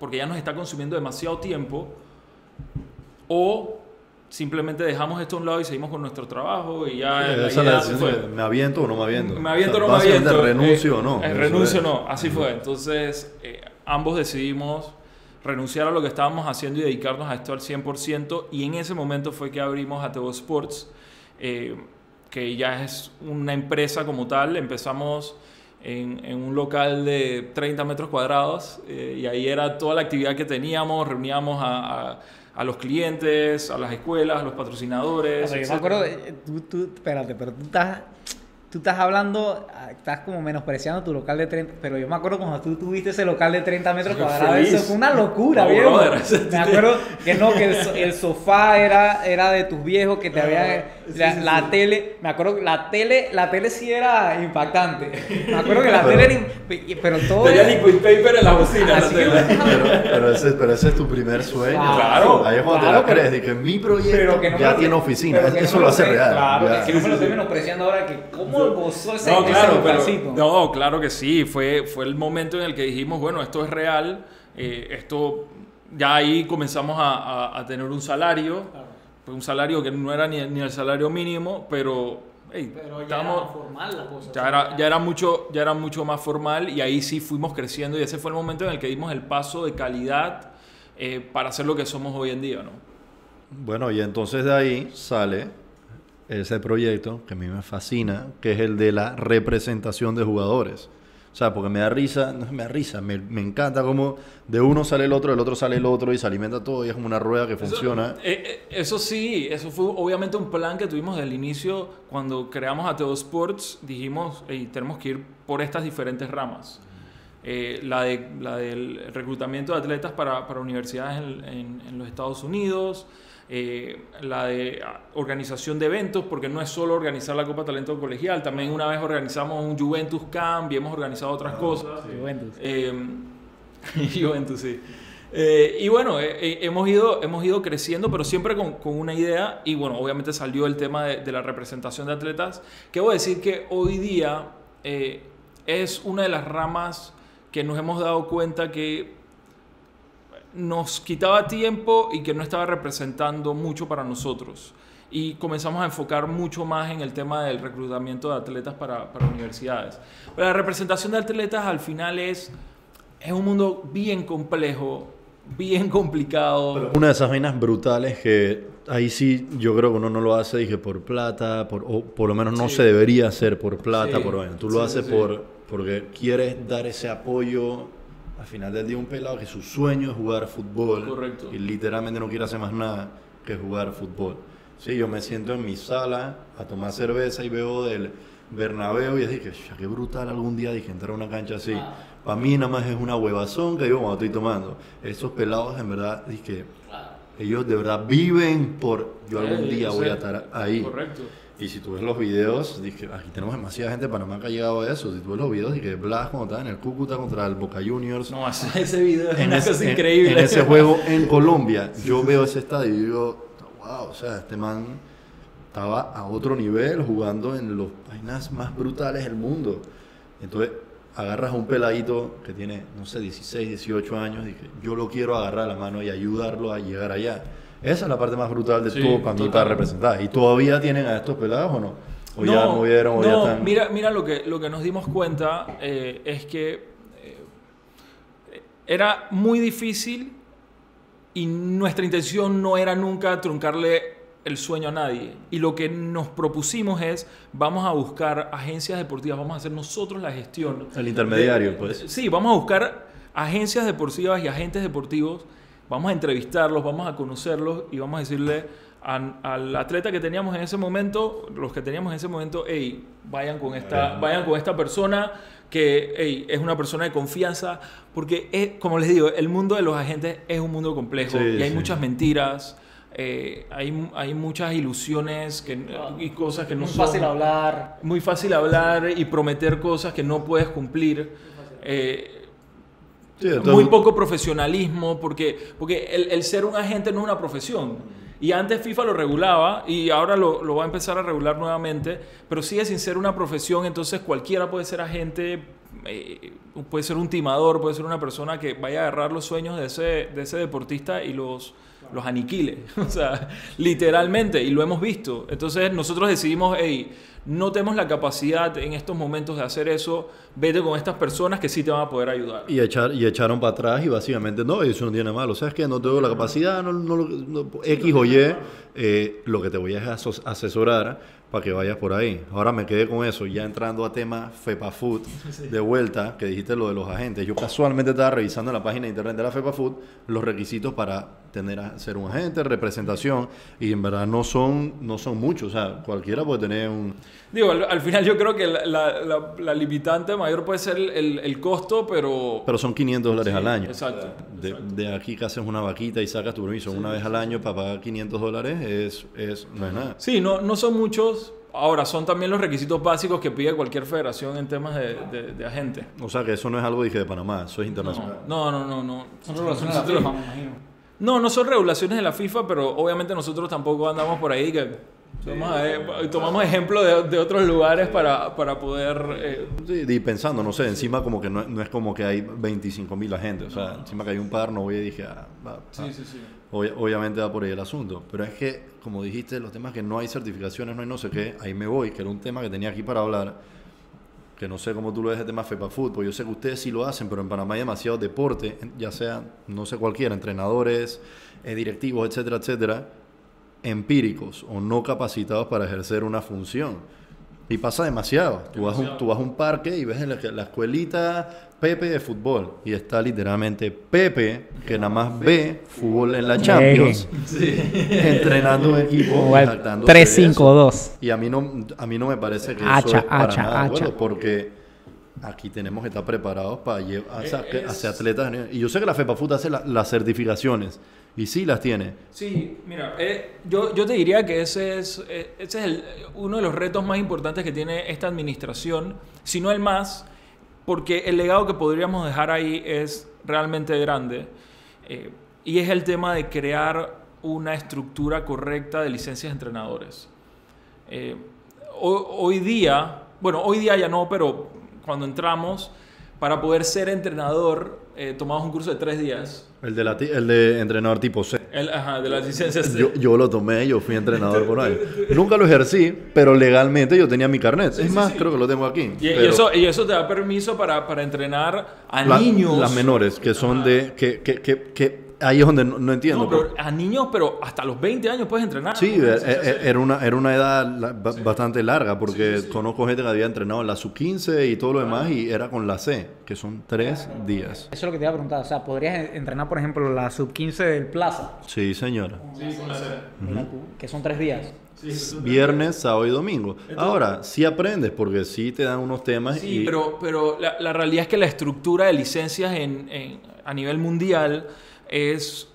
porque ya nos está consumiendo demasiado tiempo o simplemente dejamos esto a un lado y seguimos con nuestro trabajo y ya la
esa la
fue.
de, ¿Me aviento o no me aviento?
Me aviento o no me aviento.
renuncio
Eh,
o no.
eh, renuncio o no, así fue. Entonces, eh, ambos decidimos renunciar a lo que estábamos haciendo y dedicarnos a esto al 100%. Y en ese momento fue que abrimos Ateo Sports, que ya es una empresa como tal. Empezamos en, en un local de 30 metros cuadrados eh, y ahí era toda la actividad que teníamos. Reuníamos a, a- a los clientes, a las escuelas, a los patrocinadores.
O sea, yo me acuerdo, eh, tú, tú, espérate, pero tú estás, tú estás hablando, ah, estás como menospreciando tu local de 30, pero yo me acuerdo cuando tú tuviste ese local de 30 metros cuadrados, eso fue una locura,
No,
viejo.
brother,
Me acuerdo que no, que el, el sofá era, era de tus viejos, que te habían, la, la tele, me acuerdo que la tele, la tele sí era impactante. Me acuerdo que la
Pero-
tele era, pero todo...
Tenía liquid paper en la bocina.
Así
la
que-
tele.
Pero, pero ese, pero ese es tu primer sueño.
Claro,
Ahí es cuando
claro,
te la
pero-
crees. De que mi proyecto
Pero que no me
ya
lo-
tiene oficina.
pero que no
Eso lo hace real.
Claro,
ya.
es que no me lo estoy menospreciando ahora que cómo gozó ese,
No,
ese
claro, pero-
localcito.
no, claro que sí. Fue, fue el momento en el que dijimos, bueno, esto es real. eh, esto, ya ahí comenzamos a, a- a tener un salario. Pues un salario que no era ni, ni el salario mínimo, pero, hey,
Pero ya
estábamos-
era formal la cosa.
ya era, ya era mucho, ya era mucho más formal y ahí sí fuimos creciendo y ese fue el momento en el que dimos el paso de calidad eh, para ser lo que somos hoy en día, ¿no?
Bueno, y entonces de ahí sale ese proyecto que a mí me fascina, que es el de la representación de jugadores. O sea, porque me da risa, no me da risa, me, me encanta cómo de uno sale el otro, del otro sale el otro y se alimenta todo y es como una rueda que funciona.
Eso, eh, eh, eso sí, eso fue obviamente un plan que tuvimos desde el inicio cuando creamos Ateo Sports. Dijimos, "Ey, tenemos que ir por estas diferentes ramas. Eh, la, de, la del reclutamiento de atletas para, para universidades en, en- en los Estados Unidos, eh, la de ah, organización de eventos, porque no es solo organizar la Copa Talento Colegial, también una vez organizamos un Juventus Camp y hemos organizado otras cosas.
Juventus.
Eh, Juventus, sí. Eh, y bueno, eh, eh, hemos, ido, hemos ido creciendo, pero siempre con, con una idea. Y bueno, obviamente salió el tema de, de la representación de atletas. Que voy a decir que hoy día eh, es una de las ramas que nos hemos dado cuenta que nos quitaba tiempo y que no estaba representando mucho para nosotros. Y comenzamos a enfocar mucho más en el tema del reclutamiento de atletas para, para universidades. Pero la representación de atletas al final es, es un mundo bien complejo bien complicado.
Una de esas vainas brutales que ahí sí yo creo que uno no lo hace, dije, por plata, por, o por lo menos no
Sí.
se debería hacer por plata,
Sí.
por vaina. Tú lo
Sí,
haces por porque quieres dar ese apoyo al final del día un pelado que su sueño es jugar fútbol
Correcto.
y literalmente no quiere hacer más nada que jugar fútbol. Sí, yo me siento en mi sala a tomar cerveza y veo del Bernabéu y dije, "Ya, qué brutal algún día dije entrar a una cancha así. Para mí nada más es una huevazón que digo cuando estoy tomando. Esos pelados en verdad dije, ellos de verdad viven por yo algún día voy a estar ahí.
Correcto.
Y si tú ves los videos, dije, aquí tenemos demasiada gente de Panamá que ha llegado a eso. Si tú ves los videos, dije, Blas cuando estaba en el Cúcuta contra el Boca Juniors.
No, ese, video es
en,
una
ese,
cosa increíble.
en ese juego en Colombia, yo veo ese estadio y digo, wow, o sea, este man estaba a otro nivel jugando en los vainas más brutales del mundo. Entonces, agarras a un peladito que tiene, no sé, 16, 18 años, y que yo lo quiero agarrar a la mano y ayudarlo a llegar allá. Esa es la parte más brutal de
Sí,
todo para mí,
total.
para representar. ¿Y todavía tienen a estos pelados o no? O ya movieron, o ya están...
mira, mira lo que, lo que nos dimos cuenta eh, es que eh, era muy difícil y nuestra intención no era nunca truncarle el sueño a nadie. Y lo que nos propusimos es, vamos a buscar agencias deportivas, vamos a hacer nosotros la gestión.
El intermediario,
de-
pues.
sí, vamos a buscar agencias deportivas y agentes deportivos, vamos a entrevistarlos, vamos a conocerlos y vamos a decirle a- al atleta que teníamos en ese momento, los que teníamos en ese momento, hey, vayan con esta, vayan con esta persona que hey, es una persona de confianza, porque es, como les digo, el mundo de los agentes es un mundo complejo
Sí,
y hay
sí.
muchas mentiras. eh, hay, hay muchas ilusiones que, y cosas que no
Muy
son
fácil hablar.
muy fácil hablar y prometer cosas que no puedes cumplir. Eh,
Sí, entonces-
muy poco profesionalismo, porque, porque el, el ser un agente no es una profesión. Y antes FIFA lo regulaba y ahora lo, lo va a empezar a regular nuevamente, pero sigue sin ser una profesión, entonces cualquiera puede ser agente, eh, puede ser un timador, puede ser una persona que vaya a agarrar los sueños de ese, de ese deportista y los, los aniquile, o sea, literalmente, y lo hemos visto. Entonces nosotros decidimos, hey, no tenemos la capacidad en estos momentos de hacer eso, vete con estas personas que sí te van a poder ayudar.
Y, echar, y echaron para atrás y básicamente, no, eso no tiene malo. ¿Sabes qué? No tengo la capacidad, no, no, no- X o Y, eh, lo que te voy a es asesorar para que vayas por ahí. Ahora me quedé con eso, ya entrando a tema FEPA Food, de vuelta, que dijiste lo de los agentes. Yo casualmente estaba revisando en la página de internet de la FEPA Food los requisitos para tener a ser un agente, representación, y en verdad no son, no son muchos. O sea, cualquiera puede tener un...
Digo, al, al final yo creo que la, la- la- la limitante mayor puede ser el, el- el costo, pero...
Pero son 500 dólares
Sí,
al año.
Exacto.
De,
exacto.
de aquí que haces una vaquita y sacas tu permiso una vez al año para pagar 500 dólares es, es, no es nada.
Sí, no, no son muchos. Ahora, son también los requisitos básicos que pide cualquier federación en temas de, de, de agente.
O sea que eso no es algo dije de Panamá, eso es internacional.
No, no, no, no.
Son relaciones a la
Nosotros-
FIFA, me imagino.
No, no son regulaciones de la FIFA, pero obviamente nosotros tampoco andamos por ahí que a tomamos ejemplo de, de otros lugares para, para poder... eh,
Sí, y pensando, no sé, encima como que no, no es como que hay 25 mil agentes, o sea, encima que hay un par, no voy y dije, ah, va,
sí,
ah.
sí, sí.
Obvia- obviamente va por ahí el asunto, pero es que, como dijiste, los temas que no hay certificaciones, no hay no sé qué, ahí me voy, que era un tema que tenía aquí para hablar, que no sé cómo tú lo ves el tema FEPA Fútbol, yo sé que ustedes sí lo hacen, pero en Panamá hay demasiado deporte, ya sea, no sé cualquiera, entrenadores, eh, directivos, etcétera, etcétera, empíricos o no capacitados para ejercer una función. Y pasa demasiado. Tú vas, a un, tú vas a un parque y ves en la, la escuelita Pepe de fútbol y está literalmente Pepe, que nada más ve fútbol en la Champions, entrenando un equipo. y
Igual
jactándose de eso.
3-5-2.
Y a mí no, a mí no me parece que
Hacha,
eso es para
hacha,
nada
hacha.
bueno, porque aquí tenemos que estar preparados para llevar hacia,
Es-
hacia atletas. Y yo sé que la FEPAFUT hace la- las certificaciones y sí las tiene.
Sí, mira, eh, yo, yo te diría que ese es, eh, ese es el- uno de los retos más importantes que tiene esta administración, si no el más, porque el legado que podríamos dejar ahí es realmente grande. eh, y es el tema de crear una estructura correcta de licencias de entrenadores. Eh, ho- hoy día, bueno, hoy día ya no, pero cuando entramos, para poder ser entrenador, eh, tomamos un curso de tres días.
El de, la ti- el de entrenador tipo C.
El, ajá, de las licencias.
Yo, yo lo tomé, yo fui entrenador por ahí. Nunca lo ejercí, pero legalmente yo tenía mi carnet. es
sí,
más,
sí.
creo que lo tengo aquí.
Y, eso, y eso te da permiso para, para entrenar a
la-
niños.
Las menores, que son de. Que, que, que, que ahí es donde no, no entiendo.
No, pero a niños, pero hasta los 20 años puedes entrenar.
Sí,
¿no?
e- e- era una, era una edad la- ba- bastante larga porque conozco gente que había entrenado en la sub-15 y todo lo demás y era con la C, que son tres días.
Eso es lo que te iba a preguntar. O sea, ¿podrías entrenar, por ejemplo, la sub-15 del Plaza?
Sí, señora.
Mira tú, Que son tres días.
Viernes, sábado y domingo. Ahora, sí aprendes porque sí te dan unos temas
Sí,
y...
pero, pero la, la realidad es que la estructura de licencias en, en- a nivel mundial es,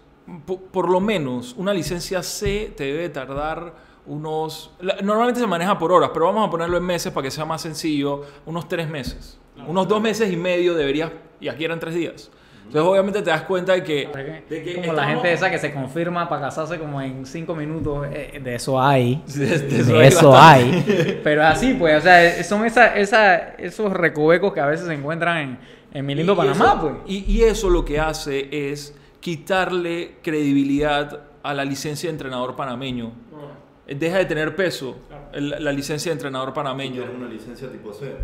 po- por lo menos, una licencia C te debe tardar unos... normalmente se maneja por horas, pero vamos a ponerlo en meses para que sea más sencillo, unos tres meses. Unos dos meses y medio deberías, y aquí eran tres días. Entonces obviamente te das cuenta de que... de que
como la gente esa que se confirma para casarse como en cinco minutos. eh, de eso hay.
De- de
De
eso
eso,
hay
hay. Pero así, pues, o sea, son esa, esa, esos recovecos que a veces se encuentran en, en mi lindo
Y
Panamá,
eso-
pues.
Y, y eso lo que hace es quitarle credibilidad a la licencia de entrenador panameño. Deja de tener peso el- la licencia de entrenador panameño.
una licencia tipo C.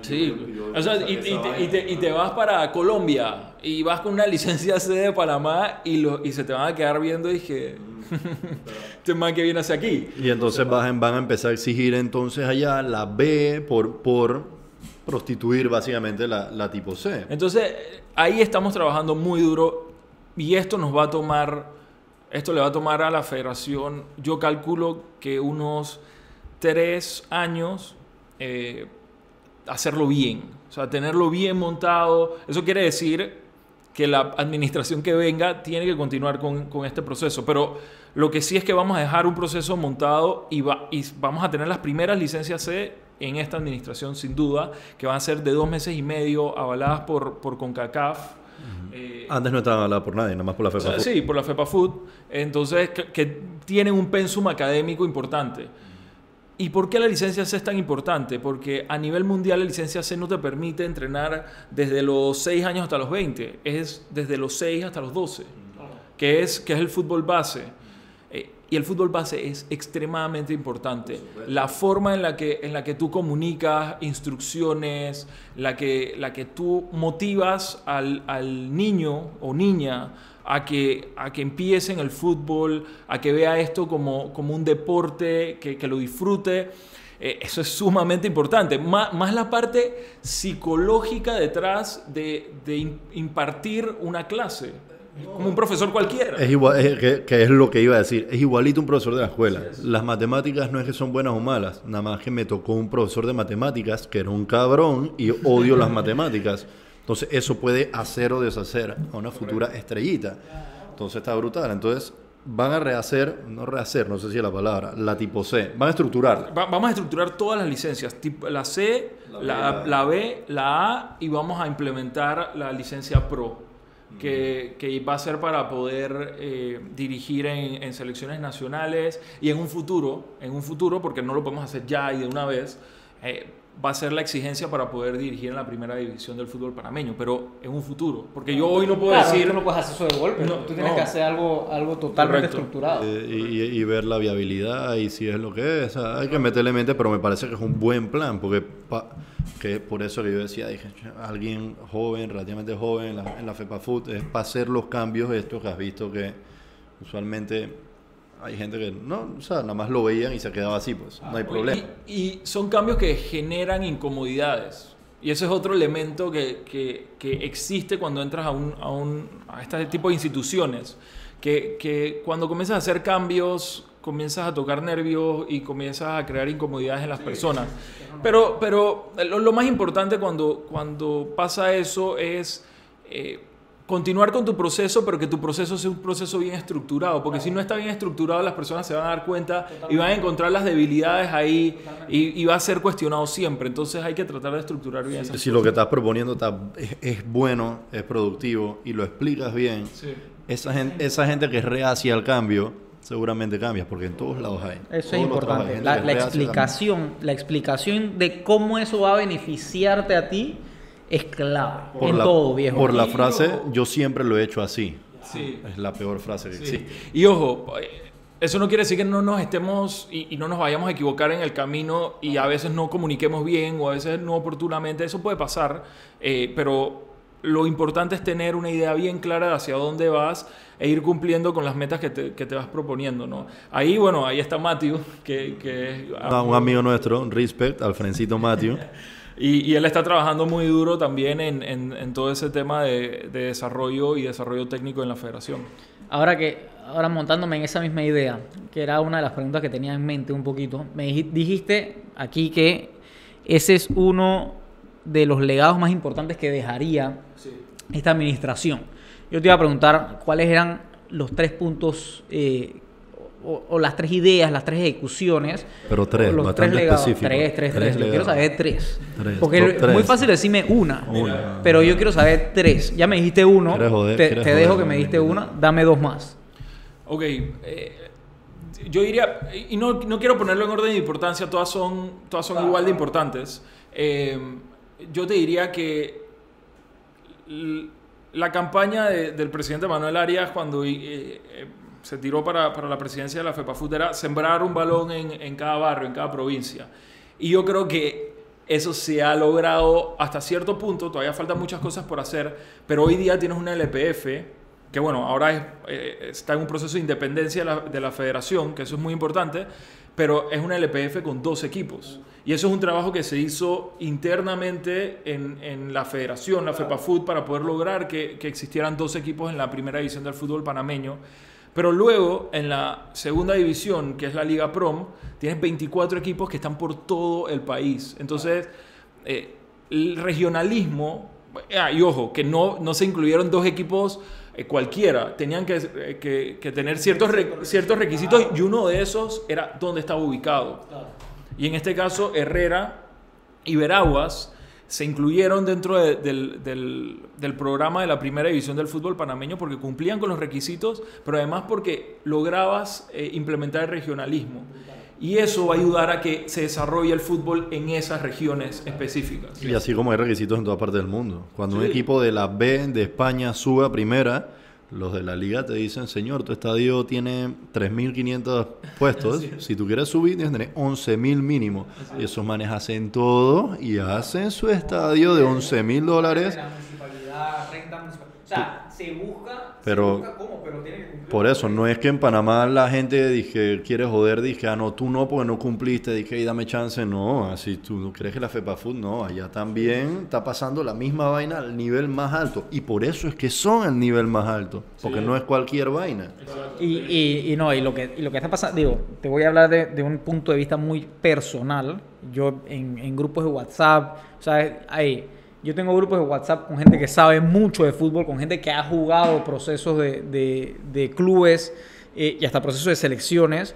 Sí, o sea, y, y te, y te- y te vas para Colombia y vas con una licencia C de Panamá y, lo, y se te van a quedar viendo y dije, este man que viene hacia aquí.
Y entonces van, van a empezar a exigir entonces allá la B por, por prostituir básicamente la, la tipo C.
Entonces, ahí estamos trabajando muy duro y esto nos va a tomar, esto le va a tomar a la federación, yo calculo que unos tres años eh, hacerlo bien, o sea, tenerlo bien montado. Eso quiere decir que la administración que venga tiene que continuar con, con este proceso, pero lo que sí es que vamos a dejar un proceso montado y, va, y vamos a tener las primeras licencias C en esta administración, sin duda, que van a ser de dos meses y medio, avaladas por, por CONCACAF. Eh,
Antes no estaban habladas por nadie, nada más por la
o
FEPA.
sea, sí, por la FEPA Food. Entonces, que, que tienen un pensum académico importante. ¿Y por qué la licencia C es tan importante? Porque a nivel mundial la licencia C no te permite entrenar desde los 6 años hasta los 20, es desde los 6 hasta los 12, que es, que es el fútbol base. Y el fútbol base es extremadamente importante. La forma en la que, en la que tú comunicas instrucciones, la que, la que tú motivas al, al niño o niña a que, a que empiece en el fútbol, a que vea esto como, como un deporte, que, que lo disfrute. Eh, eso es sumamente importante. Má- más la parte psicológica detrás de, de im- impartir una clase, como un profesor cualquiera.
Es igual, es- que, que es lo que iba a decir. Es igualito un profesor de la escuela. Las matemáticas no es que son buenas o malas. Nada más que me tocó un profesor de matemáticas que era un cabrón y odio las matemáticas. Entonces eso puede hacer o deshacer a una futura estrellita. Entonces está brutal. Entonces van a rehacer, no rehacer, no sé si es la palabra, la tipo C. Van a estructurar.
Va- vamos a estructurar todas las licencias, tipo, la C, la, la B, la A y vamos a implementar la licencia Pro, que, que va a ser para poder eh, dirigir en, en selecciones nacionales y en un futuro, en un futuro, porque no lo podemos hacer ya y de una vez, eh, va a ser la exigencia para poder dirigir en la primera división del fútbol panameño, pero en un futuro, porque yo hoy no puedo
Claro,
decir...
tú no puedes hacer eso de golpe.
No,
tú tienes
no.
que hacer algo, algo totalmente
Correcto.
estructurado.
eh, y, y ver la viabilidad y si es lo que es. O sea, hay que meterle mente, pero me parece que es un buen plan, porque pa- que por eso que yo decía, dije, "Che, alguien joven, relativamente joven en la, en la FEPA Food, es para hacer los cambios estos que has visto que usualmente hay gente que no, o sea, nada más lo veían y se quedaba así, pues no hay problema.
Y, y son cambios que generan incomodidades. Y ese es otro elemento que, que- que existe cuando entras a, un, a, un- a este tipo de instituciones. Que, que cuando comienzas a hacer cambios, comienzas a tocar nervios y comienzas a crear incomodidades en las personas. Pero, pero lo, lo más importante cuando, cuando pasa eso es eh, continuar con tu proceso, pero que tu proceso sea un proceso bien estructurado. Porque si no está bien estructurado, las personas se van a dar cuenta y van a encontrar las debilidades ahí y, y va a ser cuestionado siempre. Entonces hay que tratar de estructurar bien esas
Si lo que estás proponiendo está, es, es bueno, es productivo y lo explicas bien,
Sí.
esa, gente, esa gente que es reacia al cambio, seguramente cambias, porque en todos lados hay.
Eso
Todos
es importante. La, la explicación, la explicación de cómo eso va a beneficiarte a ti es clave
Por
en
la,
todo, viejo.
Por la
Y
frase,
yo-
yo siempre lo he hecho así.
Sí.
Es la peor frase que
Sí.
existe.
Y ojo, eh, eso no quiere decir que no nos estemos y, y no nos vayamos a equivocar en el camino y a veces no comuniquemos bien o a veces no oportunamente. Eso puede pasar, eh, pero lo importante es tener una idea bien clara de hacia dónde vas e ir cumpliendo con las metas que te, que te vas proponiendo, ¿no? Ahí, bueno, ahí está Matthew, que, que es
Ah, un amigo nuestro, respect, Alfrencito Matthew.
y, y él está trabajando muy duro también en, en- en todo ese tema de, de desarrollo y desarrollo técnico en la federación.
Ahora que, ahora montándome en esa misma idea, que era una de las preguntas que tenía en mente un poquito, me dij- dijiste aquí que ese es uno de los legados más importantes que dejaría esta administración. Yo te iba a preguntar cuáles eran los tres puntos eh, o, o las tres ideas, las tres ejecuciones.
Pero tres,
los
bastante
tres legados.
específico.
Tres, tres, tres.
Tres
Yo quiero saber tres.
Tres,
Porque es muy fácil decirme una,
Una.
pero yo quiero saber tres. Ya me dijiste uno,
¿Quieres joder?
te,
¿Quieres
te
joder?
dejo que me diste una, dame dos más.
Ok, eh, yo diría, y no, no quiero ponerlo en orden de importancia, todas son, todas son igual de importantes. Eh, yo te diría que la campaña de- del presidente Manuel Arias cuando eh, eh, se tiró para, para la presidencia de la FEPAFUT era sembrar un balón en, en cada barrio, en cada provincia. Y yo creo que eso se ha logrado hasta cierto punto, todavía faltan muchas cosas por hacer, pero hoy día tienes una LPF que bueno, ahora eh, está en un proceso de independencia de la, de la federación, que eso es muy importante, pero es una LPF con dos equipos. Y eso es un trabajo que se hizo internamente en, en la federación, la FEPAFUT, para poder lograr que, que existieran dos equipos en la primera división del fútbol panameño. Pero luego, en la segunda división, que es la Liga Prom, tienes 24 equipos que están por todo el país. Entonces, eh, el regionalismo, ah, y ojo, que no, no se incluyeron dos equipos eh, cualquiera, tenían que, eh, que- que tener ciertos, re- ciertos requisitos y uno de esos era dónde estaba ubicado. Y en este caso, Herrera y Veraguas se incluyeron dentro de- del, del- del programa de la primera división del fútbol panameño porque cumplían con los requisitos, pero además porque lograbas eh, implementar el regionalismo. Y eso va a ayudar a que se desarrolle el fútbol en esas regiones específicas.
Y así como hay requisitos en toda parte del mundo. Cuando un equipo de la B de España sube a primera, los de la liga te dicen, señor, tu estadio tiene 3.500 puestos. Si tú quieres subir, tienes que tener 11.000 mínimo. Y esos manes hacen todo y hacen su estadio de 11.000 dólares.
La municipalidad, renta municipal. O sea, se busca,
Pero-
se busca cómo, pero tiene que cumplir.
Por eso, no es que en Panamá la gente dije, quiere joder, dije, ah, no, tú no, porque no cumpliste, dije, y dame chance. No, así tú crees que la FEPAFUT, no, allá también está pasando la misma vaina al nivel más alto. Y por eso es que son el nivel más alto, porque no es cualquier vaina.
Y, y, y no, y lo que, y lo que está pasando, digo, te voy a hablar de, de un punto de vista muy personal. Yo en, en grupos de WhatsApp, o sea, hay, yo tengo grupos de WhatsApp con gente que sabe mucho de fútbol, con gente que ha jugado procesos de, de, clubes eh, y hasta procesos de selecciones.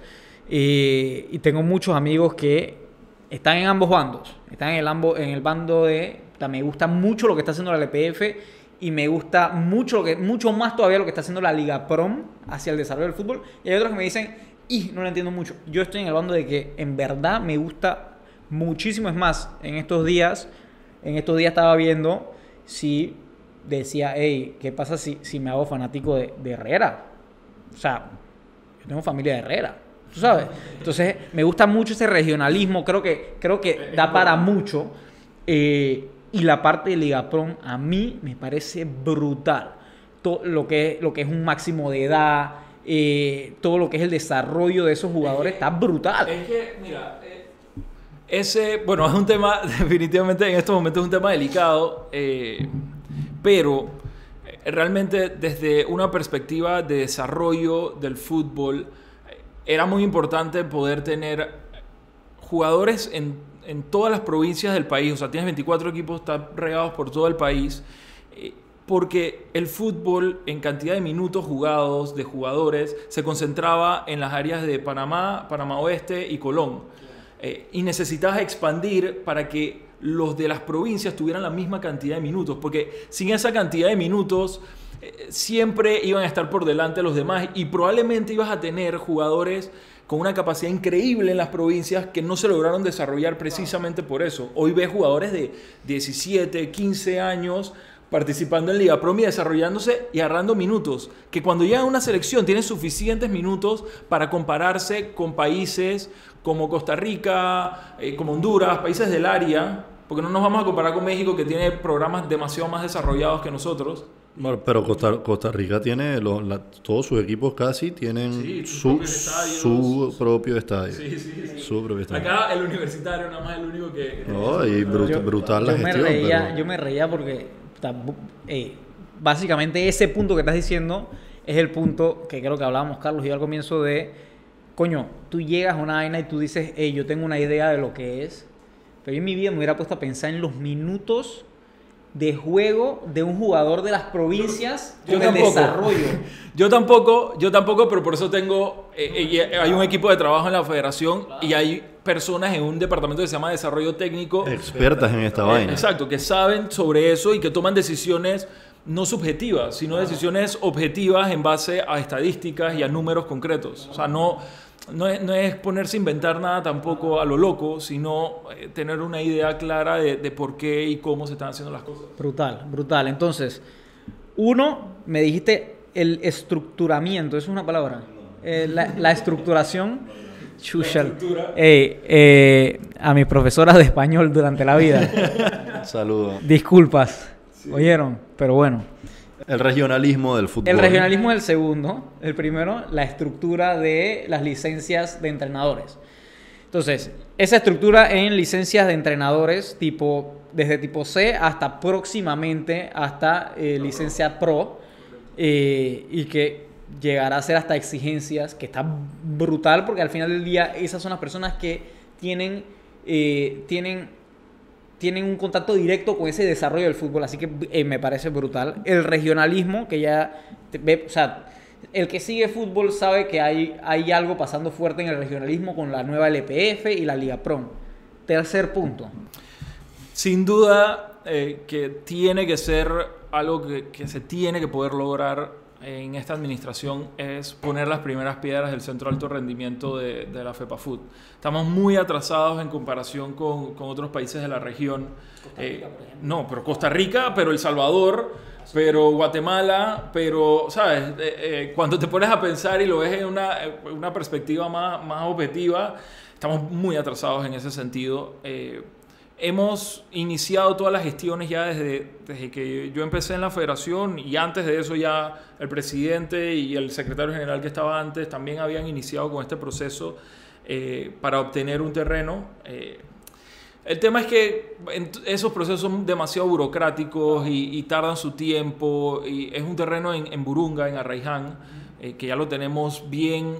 eh, y tengo muchos amigos que están en ambos bandos. Están en el, ambo- en el bando de, me gusta mucho lo que está haciendo la LPF y me gusta mucho, lo que, mucho más todavía lo que está haciendo la Liga Prom hacia el desarrollo del fútbol. Y hay otros que me dicen, y no lo entiendo mucho. Yo estoy en el bando de que en verdad me gusta muchísimo. Es más, en estos días, en estos días estaba viendo si decía, hey, ¿qué pasa si, si me hago fanático de, de Herrera? O sea, yo tengo familia de Herrera. ¿Tú sabes? Entonces, me gusta mucho ese regionalismo. Creo que, creo que da para mucho. Eh, y la parte de Liga Prom a mí me parece brutal. Todo lo que, lo que es un máximo de edad, eh, todo lo que es el desarrollo de esos jugadores está brutal.
Es que, mira, ese, bueno, es un tema, definitivamente en estos momentos es un tema delicado, eh, pero eh, realmente desde una perspectiva de desarrollo del fútbol, eh, era muy importante poder tener jugadores en, en todas las provincias del país, o sea, tienes 24 equipos, están regados por todo el país, porque el fútbol en cantidad de minutos jugados, de jugadores, se concentraba en las áreas de Panamá, Panamá Oeste y Colón. Eh, y necesitabas expandir para que los de las provincias tuvieran la misma cantidad de minutos, porque sin esa cantidad de minutos eh, siempre iban a estar por delante los demás y probablemente ibas a tener jugadores con una capacidad increíble en las provincias que no se lograron desarrollar precisamente por eso. Hoy ves jugadores de 17, 15 años participando en Liga Pro y desarrollándose y agarrando minutos, que cuando llega a una selección tienen suficientes minutos para compararse con países como Costa Rica, eh, como Honduras, países del área, porque no nos vamos a comparar con México que tiene programas demasiado más desarrollados que nosotros.
Bueno, pero Costa, Costa Rica tiene, lo- la- todos sus equipos casi tienen
Sí,
su, su propio estadio.
Sí, sí, sí.
Su propio estadio.
Acá el universitario nada más es el único que...
No, y brut-
Yo-
brutal la
yo me
gestión.
reía,
pero-
Yo me reía porque eh, básicamente ese punto que estás diciendo es el punto que creo que hablábamos Carlos y yo al comienzo de, coño, tú llegas a una vaina y tú dices, hey, yo tengo una idea de lo que es, pero yo en mi vida me hubiera puesto a pensar en los minutos de juego de un jugador de las provincias
Yo
con el
tampoco.
desarrollo.
Yo tampoco, yo tampoco, pero por eso tengo, eh, eh, hay un equipo de trabajo en la federación y hay personas en un departamento que se llama Desarrollo Técnico.
Expertas en esta vaina.
Exacto, que saben sobre eso y que toman decisiones no subjetivas, sino decisiones objetivas en base a estadísticas y a números concretos. O sea, no, no, es, no es ponerse a inventar nada tampoco a lo loco, sino eh, tener una idea clara de, de por qué y cómo se están haciendo las cosas.
Brutal, brutal. Entonces, uno, me dijiste el estructuramiento, ¿eso es una palabra? Eh, la, la estructuración. Chuchal. Ey, eh, a mis profesoras de español durante la vida,
Saludos.
disculpas, ¿oyeron? Pero bueno.
El regionalismo del fútbol.
El regionalismo es el segundo. El primero, la estructura de las licencias de entrenadores. Entonces, esa estructura en licencias de entrenadores, tipo, desde tipo C hasta próximamente hasta eh, licencia Pro, eh, y que llegará a ser hasta exigencias, que está brutal, porque al final del día esas son las personas que tienen, eh, tienen tienen un contacto directo con ese desarrollo del fútbol, así que eh, me parece brutal. El regionalismo, que ya, o sea, el que sigue fútbol sabe que hay, hay algo pasando fuerte en el regionalismo con la nueva LPF y la Liga Pro. Tercer punto.
Sin duda eh, que tiene que ser algo que se tiene que poder lograr en esta administración es poner las primeras piedras del centro de alto rendimiento de, de la FEPAFUT. Estamos muy atrasados en comparación con, con otros países de la región. Eh, no, pero Costa Rica, pero El Salvador, pero Guatemala, pero, ¿sabes? Eh, eh, cuando te pones a pensar y lo ves en una, eh, una perspectiva más, más objetiva, estamos muy atrasados en ese sentido. Hemos iniciado todas las gestiones ya desde, que yo empecé en la federación y antes de eso ya el presidente y el secretario general que estaba antes también habían iniciado con este proceso eh, para obtener un terreno. Eh, el tema es que esos procesos son demasiado burocráticos y, y tardan su tiempo. Y es un terreno en, en Burunga, en Arraiján, eh, que ya lo tenemos bien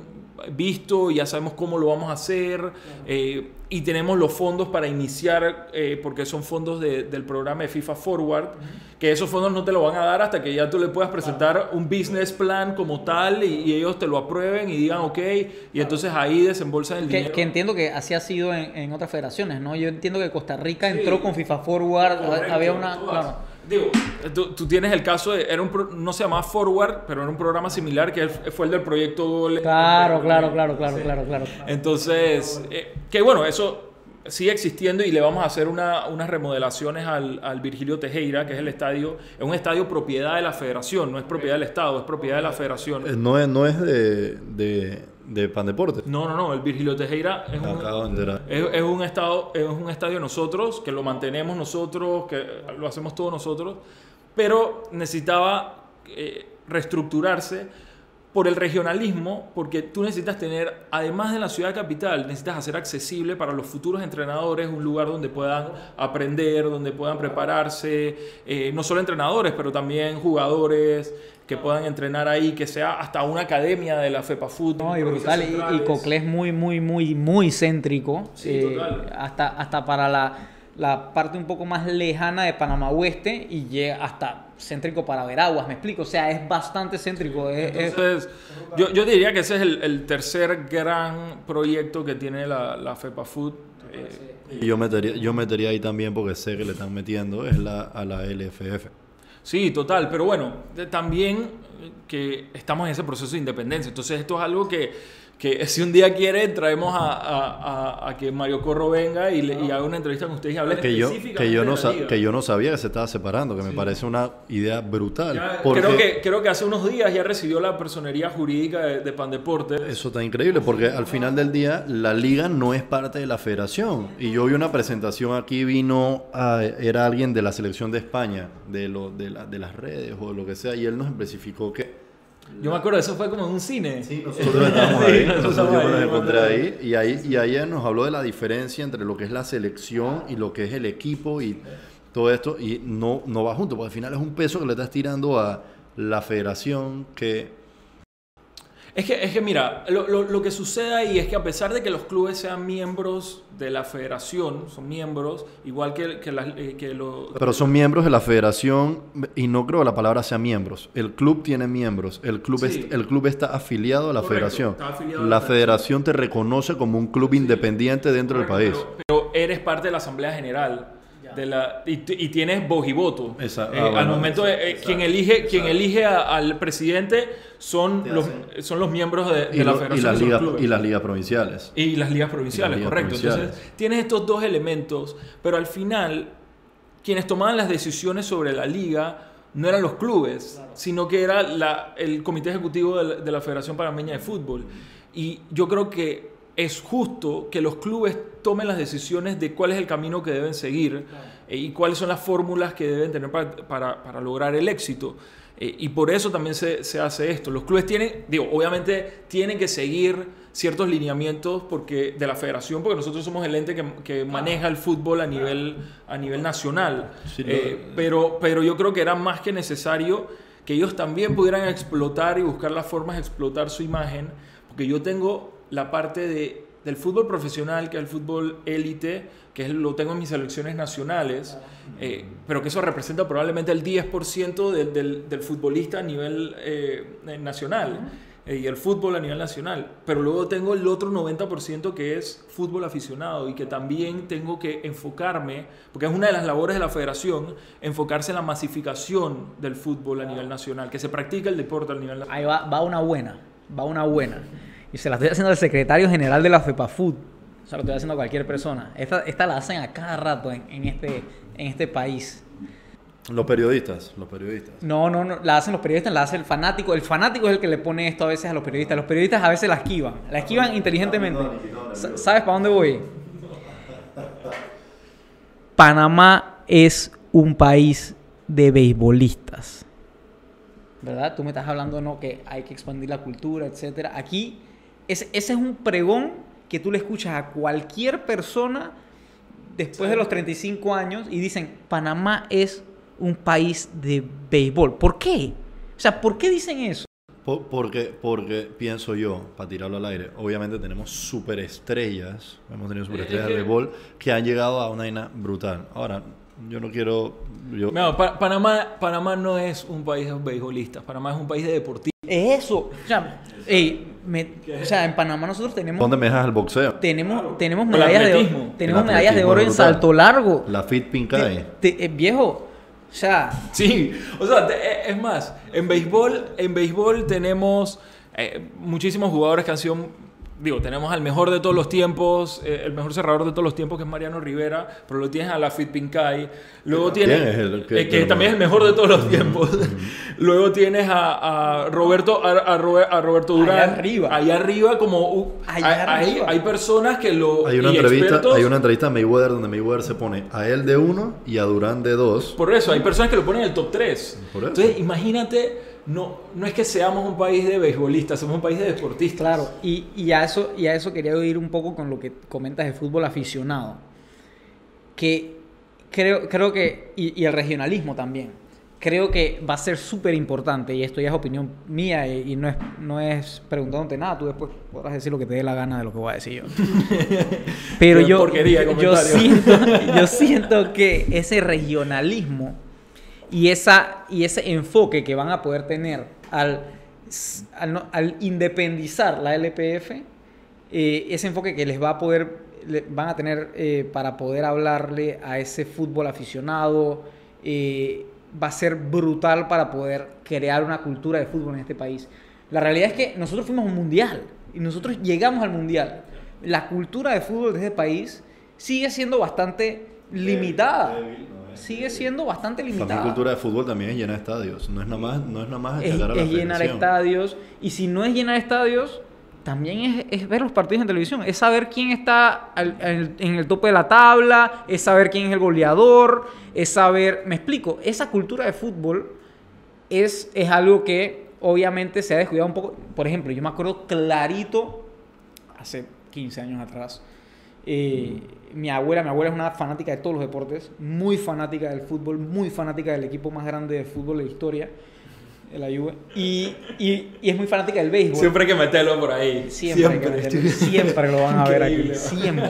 visto, ya sabemos cómo lo vamos a hacer eh, y tenemos los fondos para iniciar, eh, porque son fondos de- del programa de FIFA Forward, que esos fondos no te lo van a dar hasta que ya tú le puedas presentar un business plan como tal y, y ellos te lo aprueben y digan ok, y entonces ahí desembolsan el
Que,
dinero.
que entiendo que así ha sido en, en otras federaciones, ¿no? Yo entiendo que Costa Rica entró con FIFA Forward,
Correcto,
había una... claro.
Digo, tú, tú tienes el caso de, era un pro- no se llamaba Forward, pero era un programa similar que fue el del proyecto Gol.
Claro, claro, claro, claro, claro, claro.
Entonces, eh, que bueno, eso sigue existiendo y le vamos a hacer una- unas remodelaciones al, al Virgilio Tejera, que es el estadio, es un estadio propiedad de la federación, no es propiedad del Estado, es propiedad de la federación.
Eh, No es, no es de, de, de Pandeporte.
No, no, no, el Virgilio Tejera es un. Es, es un estado, es un estadio nosotros, que lo mantenemos nosotros, que lo hacemos todos nosotros, pero necesitaba eh, reestructurarse por el regionalismo, porque tú necesitas tener, además de la ciudad capital, necesitas hacer accesible para los futuros entrenadores un lugar donde puedan aprender, donde puedan prepararse, eh, no solo entrenadores, pero también jugadores que puedan entrenar ahí, que sea hasta una academia de la FEPA Fútbol.
No, y brutal. Y, y Coclé es muy, muy, muy, muy céntrico.
Sí,
eh,
total.
hasta, hasta para la, la parte un poco más lejana de Panamá Oeste y llega hasta céntrico para Veraguas, me explico. O sea, es bastante céntrico. es- es-
Entonces, yo, yo diría que ese es el, el tercer gran proyecto que tiene la, la FEPA Food. Eh,
Y yo metería, yo metería ahí también porque sé que le están metiendo es la, a la LFF.
Sí, total, pero bueno, también eh, que estamos en ese proceso de independencia. Entonces, esto es algo que que si un día quieren traemos a, a- a- a que Mario Corro venga y, le- y haga una entrevista con ustedes y hable
Que yo,
específicamente
que, yo no que yo no sabía que se estaba separando, que me parece una idea brutal.
Ya,
porque
creo, que, creo que hace unos días ya recibió la personería jurídica de, de Pandeporte.
Eso está increíble, porque al final del día la liga no es parte de la federación. Y yo vi una presentación aquí, vino, a- era alguien de la selección de España, de, lo, de, la- de las redes o lo que sea, y él nos especificó que
Yo me acuerdo, eso fue como en un cine.
Nosotros estábamos
Sí,
ahí,
nosotros
nosotros yo me los
ahí,
encontré ahí y ahí y ayer nos habló de la diferencia entre lo que es la selección y lo que es el equipo y todo esto y no no va junto, porque al final es un peso que le estás tirando a la federación que
Es que, es que mira, lo, lo- lo que sucede ahí es que a pesar de que los clubes sean miembros de la federación, son miembros, igual que, que, las- eh, que lo-
pero son miembros de la federación y no creo que la palabra sea miembros. El club tiene miembros, el club
Sí.
es- el club está afiliado a la
Correcto,
federación.
a
La
la
federación te reconoce como un club independiente dentro del país.
Pero, pero eres parte de la Asamblea General. De la, y, tienes voz y voto.
Esa-
Eh,
ah, bueno,
al momento eh, quien elige, quien elige a- al presidente son los, son los miembros de, de
Y,
la
lo- y
federación.
las ligas,
clubes.
y las ligas provinciales.
Y las ligas provinciales,
ligas
correcto.
provinciales.
Entonces, tienes estos dos elementos, pero al final, quienes tomaban las decisiones sobre la liga no eran los clubes, sino que era la- el comité ejecutivo de la, de la Federación Panameña de Fútbol. Y yo creo que es justo que los clubes tomen las decisiones de cuál es el camino que deben seguir eh, y cuáles son las fórmulas que deben tener para, para- para lograr el éxito. Eh, y por eso también se, se hace esto. Los clubes tienen, digo, obviamente tienen que seguir ciertos lineamientos porque, de la federación, porque nosotros somos el ente que, que maneja el fútbol a nivel, a nivel nacional.
Sí,
Eh, pero, pero yo creo que era más que necesario que ellos también pudieran explotar y buscar las formas de explotar su imagen, porque yo tengo la parte de, del fútbol profesional, que es el fútbol élite, que es- lo tengo en mis selecciones nacionales, eh, pero que eso representa probablemente el 10% del, del, del futbolista a nivel eh, eh, nacional. eh, y el fútbol a nivel nacional, pero luego tengo el otro 90% que es fútbol aficionado y que también tengo que enfocarme, porque es una de las labores de la federación, enfocarse en la masificación del fútbol a nivel nacional, que se practica el deporte a nivel nacional.
Ahí va, va una buena, va una buena. Y se la estoy haciendo al secretario general de la FEPAFUT. O sea, lo estoy haciendo a cualquier persona. Esta, esta la hacen a cada rato en, en este, en este país.
Los periodistas, los periodistas.
No, no, no, la hacen los periodistas, la hace el fanático. El fanático es el que le pone esto a veces a los periodistas. Los periodistas a veces la esquivan, la esquivan inteligentemente. Sa- ¿Sabes para dónde voy? Panamá es un país de beisbolistas. ¿Verdad? Tú me estás hablando, ¿no? Que hay que expandir la cultura, etcétera. Aquí, ese, ese es un pregón que tú le escuchas a cualquier persona después de los 35 años y dicen, Panamá es un país de béisbol. ¿Por qué? O sea, ¿por qué dicen eso?
Po- Porque, porque pienso yo, para tirarlo al aire, obviamente tenemos superestrellas, hemos tenido superestrellas de béisbol que han llegado a una vaina brutal. Ahora, yo no quiero... Yo,
No, Pa- Panamá, Panamá no es un país de beisbolistas, Panamá es un país de deportistas.
Eso. O sea, ey, me- o sea, en Panamá nosotros tenemos...
¿Dónde me dejas el boxeo?
Tenemos, tenemos medallas de oro, tenemos medallas de oro en salto largo.
La Fit
te- eh, viejo, o sea,
Sí, o sea, te- eh, es más, en béisbol, en béisbol tenemos eh, muchísimos jugadores que han sido, digo, tenemos al mejor de todos los tiempos, eh, el mejor cerrador de todos los tiempos que es Mariano Rivera, pero lo tienes a la Fit Pincay, luego
¿Quién
tienes,
es el que-
eh, que también es el mejor de todos los tiempos, luego tienes a, a Roberto, a, a Robe- a Roberto
Allá
Durán,
arriba.
allá arriba como, uh,
Allá
hay,
arriba.
hay personas que lo,
Hay una,
y
entrevista,
expertos-
hay una entrevista a Mayweather donde Mayweather se pone a él de uno y a Durán de dos.
Por eso, hay personas que lo ponen en el top 3.
Por eso.
Entonces, imagínate, no, no es que seamos un país de beisbolistas, somos un país de deportistas.
claro, y, y a eso, y a eso quería ir un poco con lo que comentas de fútbol aficionado. Que creo, creo que, y, y el regionalismo también, creo que va a ser súper importante, y esto ya es opinión mía y, y no, es, no es preguntándote nada, tú después podrás decir lo que te dé la gana de lo que voy a decir yo. Pero yo, yo, siento, yo siento que ese regionalismo y, esa, y ese enfoque que van a poder tener al, al, no- al independizar la LPF, eh, ese enfoque que les va a poder, le- van a tener eh, para poder hablarle a ese fútbol aficionado, eh, va a ser brutal para poder crear una cultura de fútbol en este país. La realidad es que nosotros fuimos un mundial y nosotros llegamos al mundial. La cultura de fútbol de este país sigue siendo bastante limitada. Sigue siendo bastante limitada.
La cultura de fútbol también es llenar estadios. No es nada más, no es nada más
es,
a la
es llenar estadios. Y si no es llenar estadios, también es, es ver los partidos en televisión. Es saber quién está al- al- en el tope de la tabla, es saber quién es el goleador, es saber... Me explico, esa cultura de fútbol es, es algo que obviamente se ha descuidado un poco. Por ejemplo, yo me acuerdo clarito, hace 15 años atrás, eh, mi abuela, mi abuela es una fanática de todos los deportes, muy fanática del fútbol, muy fanática del equipo más grande de fútbol de la historia, de la Juve, y, y- y es muy fanática del béisbol.
Siempre hay que meterlo por ahí.
Siempre, hay que meterlo, siempre lo van a ver aquí, siempre.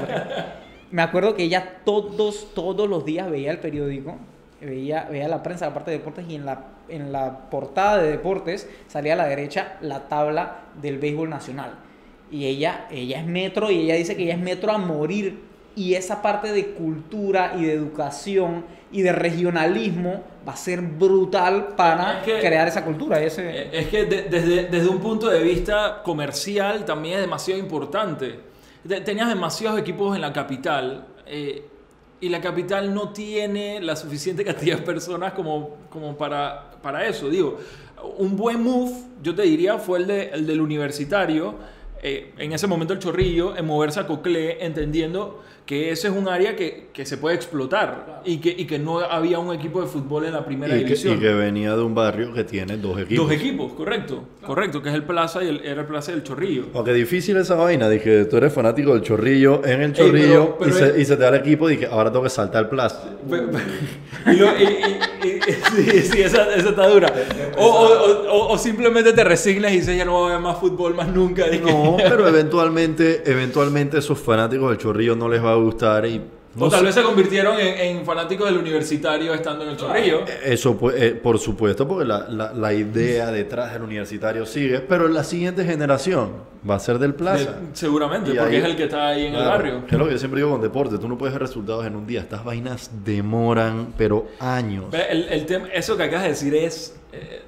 Me acuerdo que ella todos, todos los días veía el periódico, veía, veía la prensa, la parte de deportes, y en la, en la portada de deportes salía a la derecha la tabla del béisbol nacional. Y ella, ella es metro, y ella dice que ella es metro a morir. Y esa parte de cultura y de educación y de regionalismo va a ser brutal para
Es que-
crear esa cultura. Ese,
Eh, Es que de- desde, desde un punto de vista comercial también es demasiado importante. Te- Tenías demasiados equipos en la capital eh, y la capital no tiene la suficiente cantidad de personas como, como para, para eso. Digo, un buen move, yo te diría, fue el, de, el del universitario. Eh, en ese momento el chorrillo, en moverse a Coclé, entendiendo que ese es un área que, que se puede explotar y que, y que no había un equipo de fútbol en la primera
Y que,
división.
y que venía de un barrio que tiene dos equipos.
Dos equipos, correcto. Correcto, que es el Plaza y el, era el Plaza del Chorrillo.
Aunque difícil esa vaina, dije, tú eres fanático del chorrillo en el
pero-
chorrillo
pero
y, se,
es-
y se te da el equipo, dije, ahora tengo que saltar el plaza.
Pe- pe- y lo- y- y- y- sí, sí, esa, esa está dura. O, o- o- o simplemente te resignas y dices, ya no voy a ver más fútbol más nunca. Dije,
No, pero eventualmente, eventualmente esos fanáticos del chorrillo no les va a gustar y no
o tal
sé.
vez se convirtieron en, en fanáticos del universitario estando en el Chorrillo.
Eso, pu- eh, por supuesto, porque la, la- la idea detrás del universitario sigue, pero la siguiente generación va a ser del plaza.
De- seguramente,
Y
porque
ahí-
es el que está ahí en el barrio.
es lo que yo siempre digo con deporte, tú no puedes ver resultados en un día, estas vainas demoran, pero años.
El, el tema, eso que acabas de decir es, eh,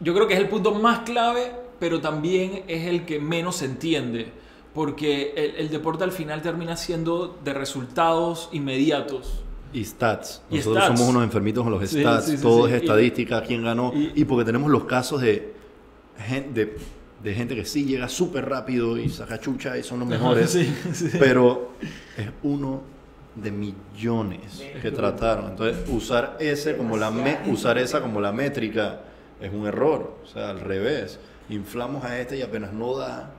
yo creo que es el punto más clave, pero también es el que menos se entiende, porque el, el deporte al final termina siendo de resultados inmediatos.
Y stats.
Y
Nosotros
stats.
somos unos enfermitos con los
Sí,
stats.
sí, sí,
todo
sí.
es
Y-
estadística, quién ganó.
y-
Y, porque tenemos los casos de, de, de gente que sí llega súper rápido y saca chucha y son los mejores.
Sí, sí.
Pero es uno de millones que trataron. Entonces, usar ese como la me- usar esa como la métrica es un error. O sea, al revés. Inflamos a este y apenas no da,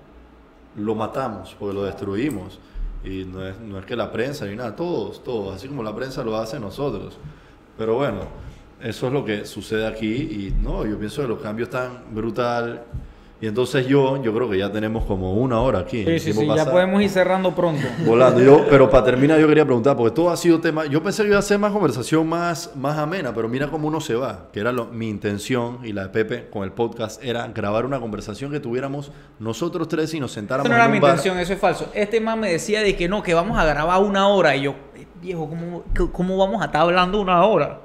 lo matamos porque lo destruimos. Y no es, no es que la prensa ni nada, todos, todos, así como la prensa lo hace nosotros. Pero bueno, eso es lo que sucede aquí y no, yo pienso que los cambios están brutal. Y entonces yo, yo creo que ya tenemos como una hora aquí.
Sí, sí, sí, ya podemos ir cerrando pronto.
Volando. Yo, pero para terminar yo quería preguntar, porque todo ha sido tema, yo pensé que iba a ser más conversación más, más amena, pero mira cómo uno se va, que era lo- mi intención y la de Pepe con el podcast, era grabar una conversación que tuviéramos nosotros tres y nos sentáramos
Eso no era
en
mi
bar.
intención, eso es falso. Este man me decía de que no, que vamos a grabar una hora. Y yo, "Eh, viejo, ¿cómo, qué- cómo vamos a estar hablando una hora?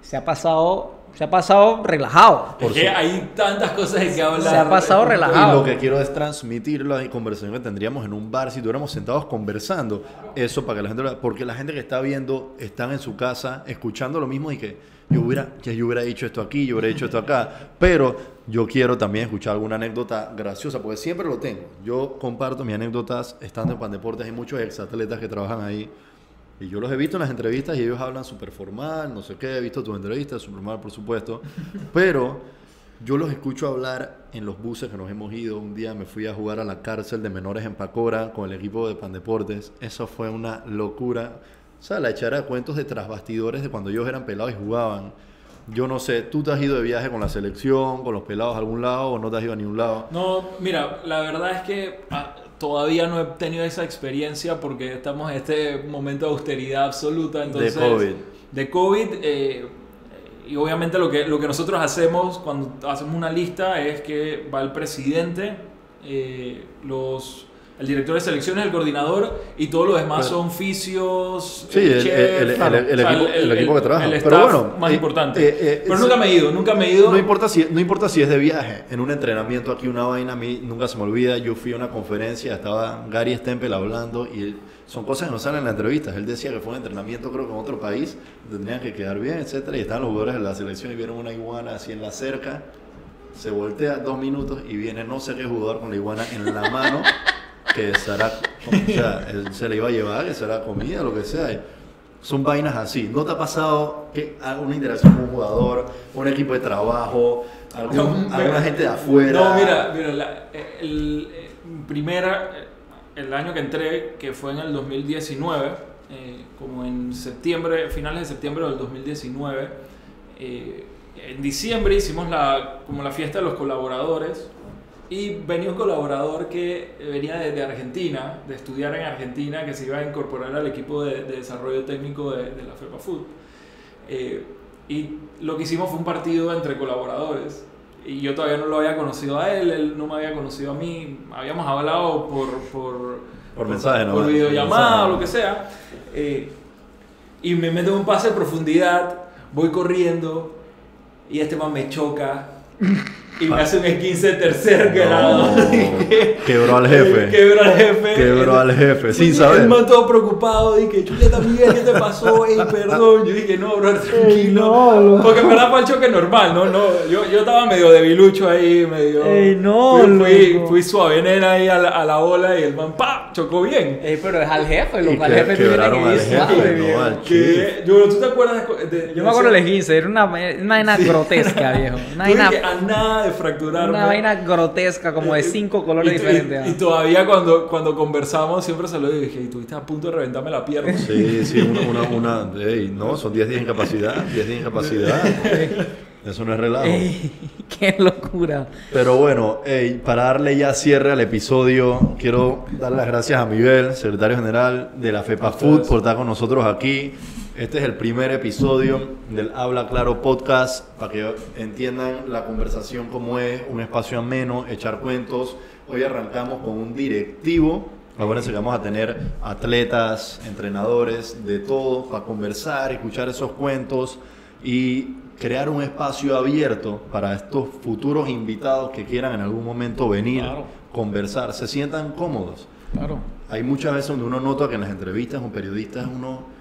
Se ha pasado, se ha pasado relajado.
Es que hay tantas cosas de que hablar.
Se ha pasado
Y
relajado.
lo que quiero es transmitir la conversación que tendríamos en un bar si estuviéramos sentados conversando. Eso para que la gente lo- Porque la gente que está viendo están en su casa escuchando lo mismo y que yo hubiera, que yo hubiera dicho esto aquí, yo hubiera dicho esto acá. Pero yo quiero también escuchar alguna anécdota graciosa, porque siempre lo tengo. Yo comparto mis anécdotas estando en Pandeportes. Hay muchos exatletas que trabajan ahí. Y yo los he visto en las entrevistas y ellos hablan súper formal, no sé qué, he visto tus entrevistas, súper formal, por supuesto. Pero yo los escucho hablar en los buses que nos hemos ido. Un día me fui a jugar a la cárcel de menores en Pacora con el equipo de Pandeportes. Eso fue una locura. O sea, la echara de cuentos de trasbastidores de cuando ellos eran pelados y jugaban. Yo no sé, ¿tú te has ido de viaje con la selección, con los pelados a algún lado o no te has ido a ningún lado?
No, mira, la verdad es que ah, todavía no he tenido esa experiencia porque estamos en este momento de austeridad absoluta. Entonces,
COVID.
De COVID. eh, y obviamente lo que, lo que nosotros hacemos cuando hacemos una lista es que va el presidente, eh, los el director de selecciones, el coordinador y todos los demás son fisios,
Sí, el,
chef,
el- el-
claro,
el
o sea,
equipo, que trabaja.
el
Pero
staff
bueno,
más
eh,
importante.
eh, eh,
Pero
es-
nunca me he ido, nunca me he ido.
No importa, si, no importa si es de viaje, en un entrenamiento aquí, una vaina, a mí nunca se me olvida. Yo fui a una conferencia, estaba Gary Stempel hablando y son cosas que no salen en las entrevistas. Él decía que fue un entrenamiento, creo que en otro país, tendrían que quedar bien, etcétera Y estaban los jugadores de la selección y vieron una iguana así en la cerca. Se voltea dos minutos y viene no sé qué jugador con la iguana en la mano, que será, o sea, él se le iba a llevar, que será comida, lo que sea. Son vainas así. ¿No te ha pasado que alguna interacción con un jugador, un equipo de trabajo, algún-
No,
alguna
mira.
gente de afuera?
No, mira, mira, la- el, eh, primera, eh, el año que entré, que fue en el 2019, eh, como en septiembre, finales de septiembre del 2019, eh, en diciembre hicimos la, como la fiesta de los colaboradores y venía un colaborador que venía de, de Argentina, de estudiar en Argentina, que se iba a incorporar al equipo de, de desarrollo técnico de, de la FEPA Food. Eh, y lo que hicimos fue un partido entre colaboradores. Y yo todavía no lo había conocido a él, él no me había conocido a mí. Habíamos hablado por, por,
Por mensaje, ¿no?
por videollamada
Mensaje.
o lo que sea. Eh, y me meto en un pase de profundidad, voy corriendo y este man me choca y me hace un 15 de tercer grado.
No, quebró al jefe.
Quebró al jefe.
Quebró al jefe, sin
Y
saber.
El man todo preocupado, dije, chuleta Miguel, ¿qué te pasó? Ey, perdón. Yo dije, no, bro, tranquilo. Porque en verdad fue el choque normal, ¿no? no yo, yo estaba medio debilucho ahí, medio...
Ey, no,
Fui, fui,
loco.
fui suave nena ahí a la, a la bola y el man, ¡pa! Chocó bien.
Ey, pero es al jefe,
Y
los al
que-
jefe
quebraron
que
al
ir
jefe,
suave,
no
viejo.
al
Que, yo, ¿Tú te acuerdas de, de-
Yo me acuerdo
de
del 15, era una, una vaina grotesca, viejo. Una
Yo
vaina,
dije, a nada de fracturarme.
una vaina grotesca, como de cinco colores
Y- y-
diferentes.
Y, todavía cuando, cuando conversamos siempre se lo dije, y estuviste a punto de reventarme la pierna.
Sí, sí, una, una, una ey, no, son 10 días de incapacidad, 10 días de incapacidad. Eso no es relajo.
Ey, qué locura.
Pero bueno, ey, para darle ya cierre al episodio, quiero dar las gracias a Miguel, secretario general de la FEPA Food, por estar con nosotros aquí. Este es el primer episodio del Habla Claro podcast, para que entiendan la conversación como es, un espacio ameno, echar cuentos. Hoy arrancamos con un directivo. Acuérdense que vamos a tener atletas, entrenadores, de todo, para conversar, escuchar esos cuentos y crear un espacio abierto para estos futuros invitados que quieran en algún momento venir,
Claro.
conversar, se sientan cómodos.
Claro.
Hay muchas veces donde uno nota que en las entrevistas con periodistas uno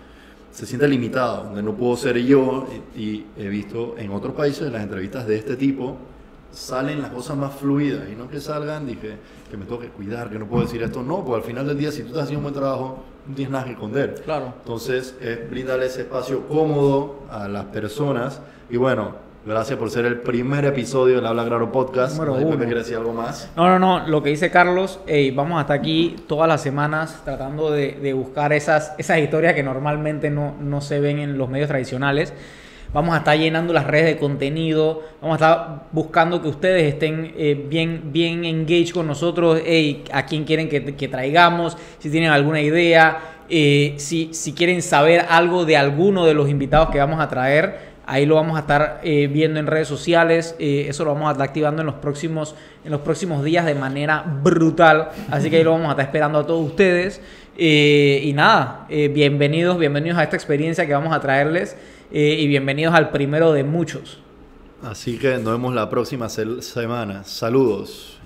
se siente limitado, donde no puedo ser yo y, y he visto en otros países en las entrevistas de este tipo salen las cosas más fluidas y no que salgan dije que me tengo que cuidar, que no puedo decir esto, no, porque al final del día si tú estás haciendo un buen trabajo no tienes nada que esconder.
Claro.
Entonces, es brindarle ese espacio cómodo a las personas. Y bueno, gracias por ser el primer episodio del Habla Claro Podcast.
Número
No
uno.
decir algo más.
No, no, no. Lo que dice Carlos, ey, vamos a estar aquí todas las semanas tratando de, de buscar esas, esas historias que normalmente no, no se ven en los medios tradicionales. Vamos a estar llenando las redes de contenido. Vamos a estar buscando que ustedes estén eh, bien, bien engaged con nosotros. ey, a quién quieren que, que traigamos. Si tienen alguna idea. eh, si, si quieren saber algo de alguno de los invitados que vamos a traer. Ahí lo vamos a estar eh, viendo en redes sociales. eh, eso lo vamos a estar activando en los próximos, en los próximos días de manera brutal. Así que ahí lo vamos a estar esperando a todos ustedes. Eh, y nada, bienvenidos, bienvenidos a esta experiencia que vamos a traerles. y bienvenidos al primero de muchos.
Así que nos vemos la próxima semana. Saludos.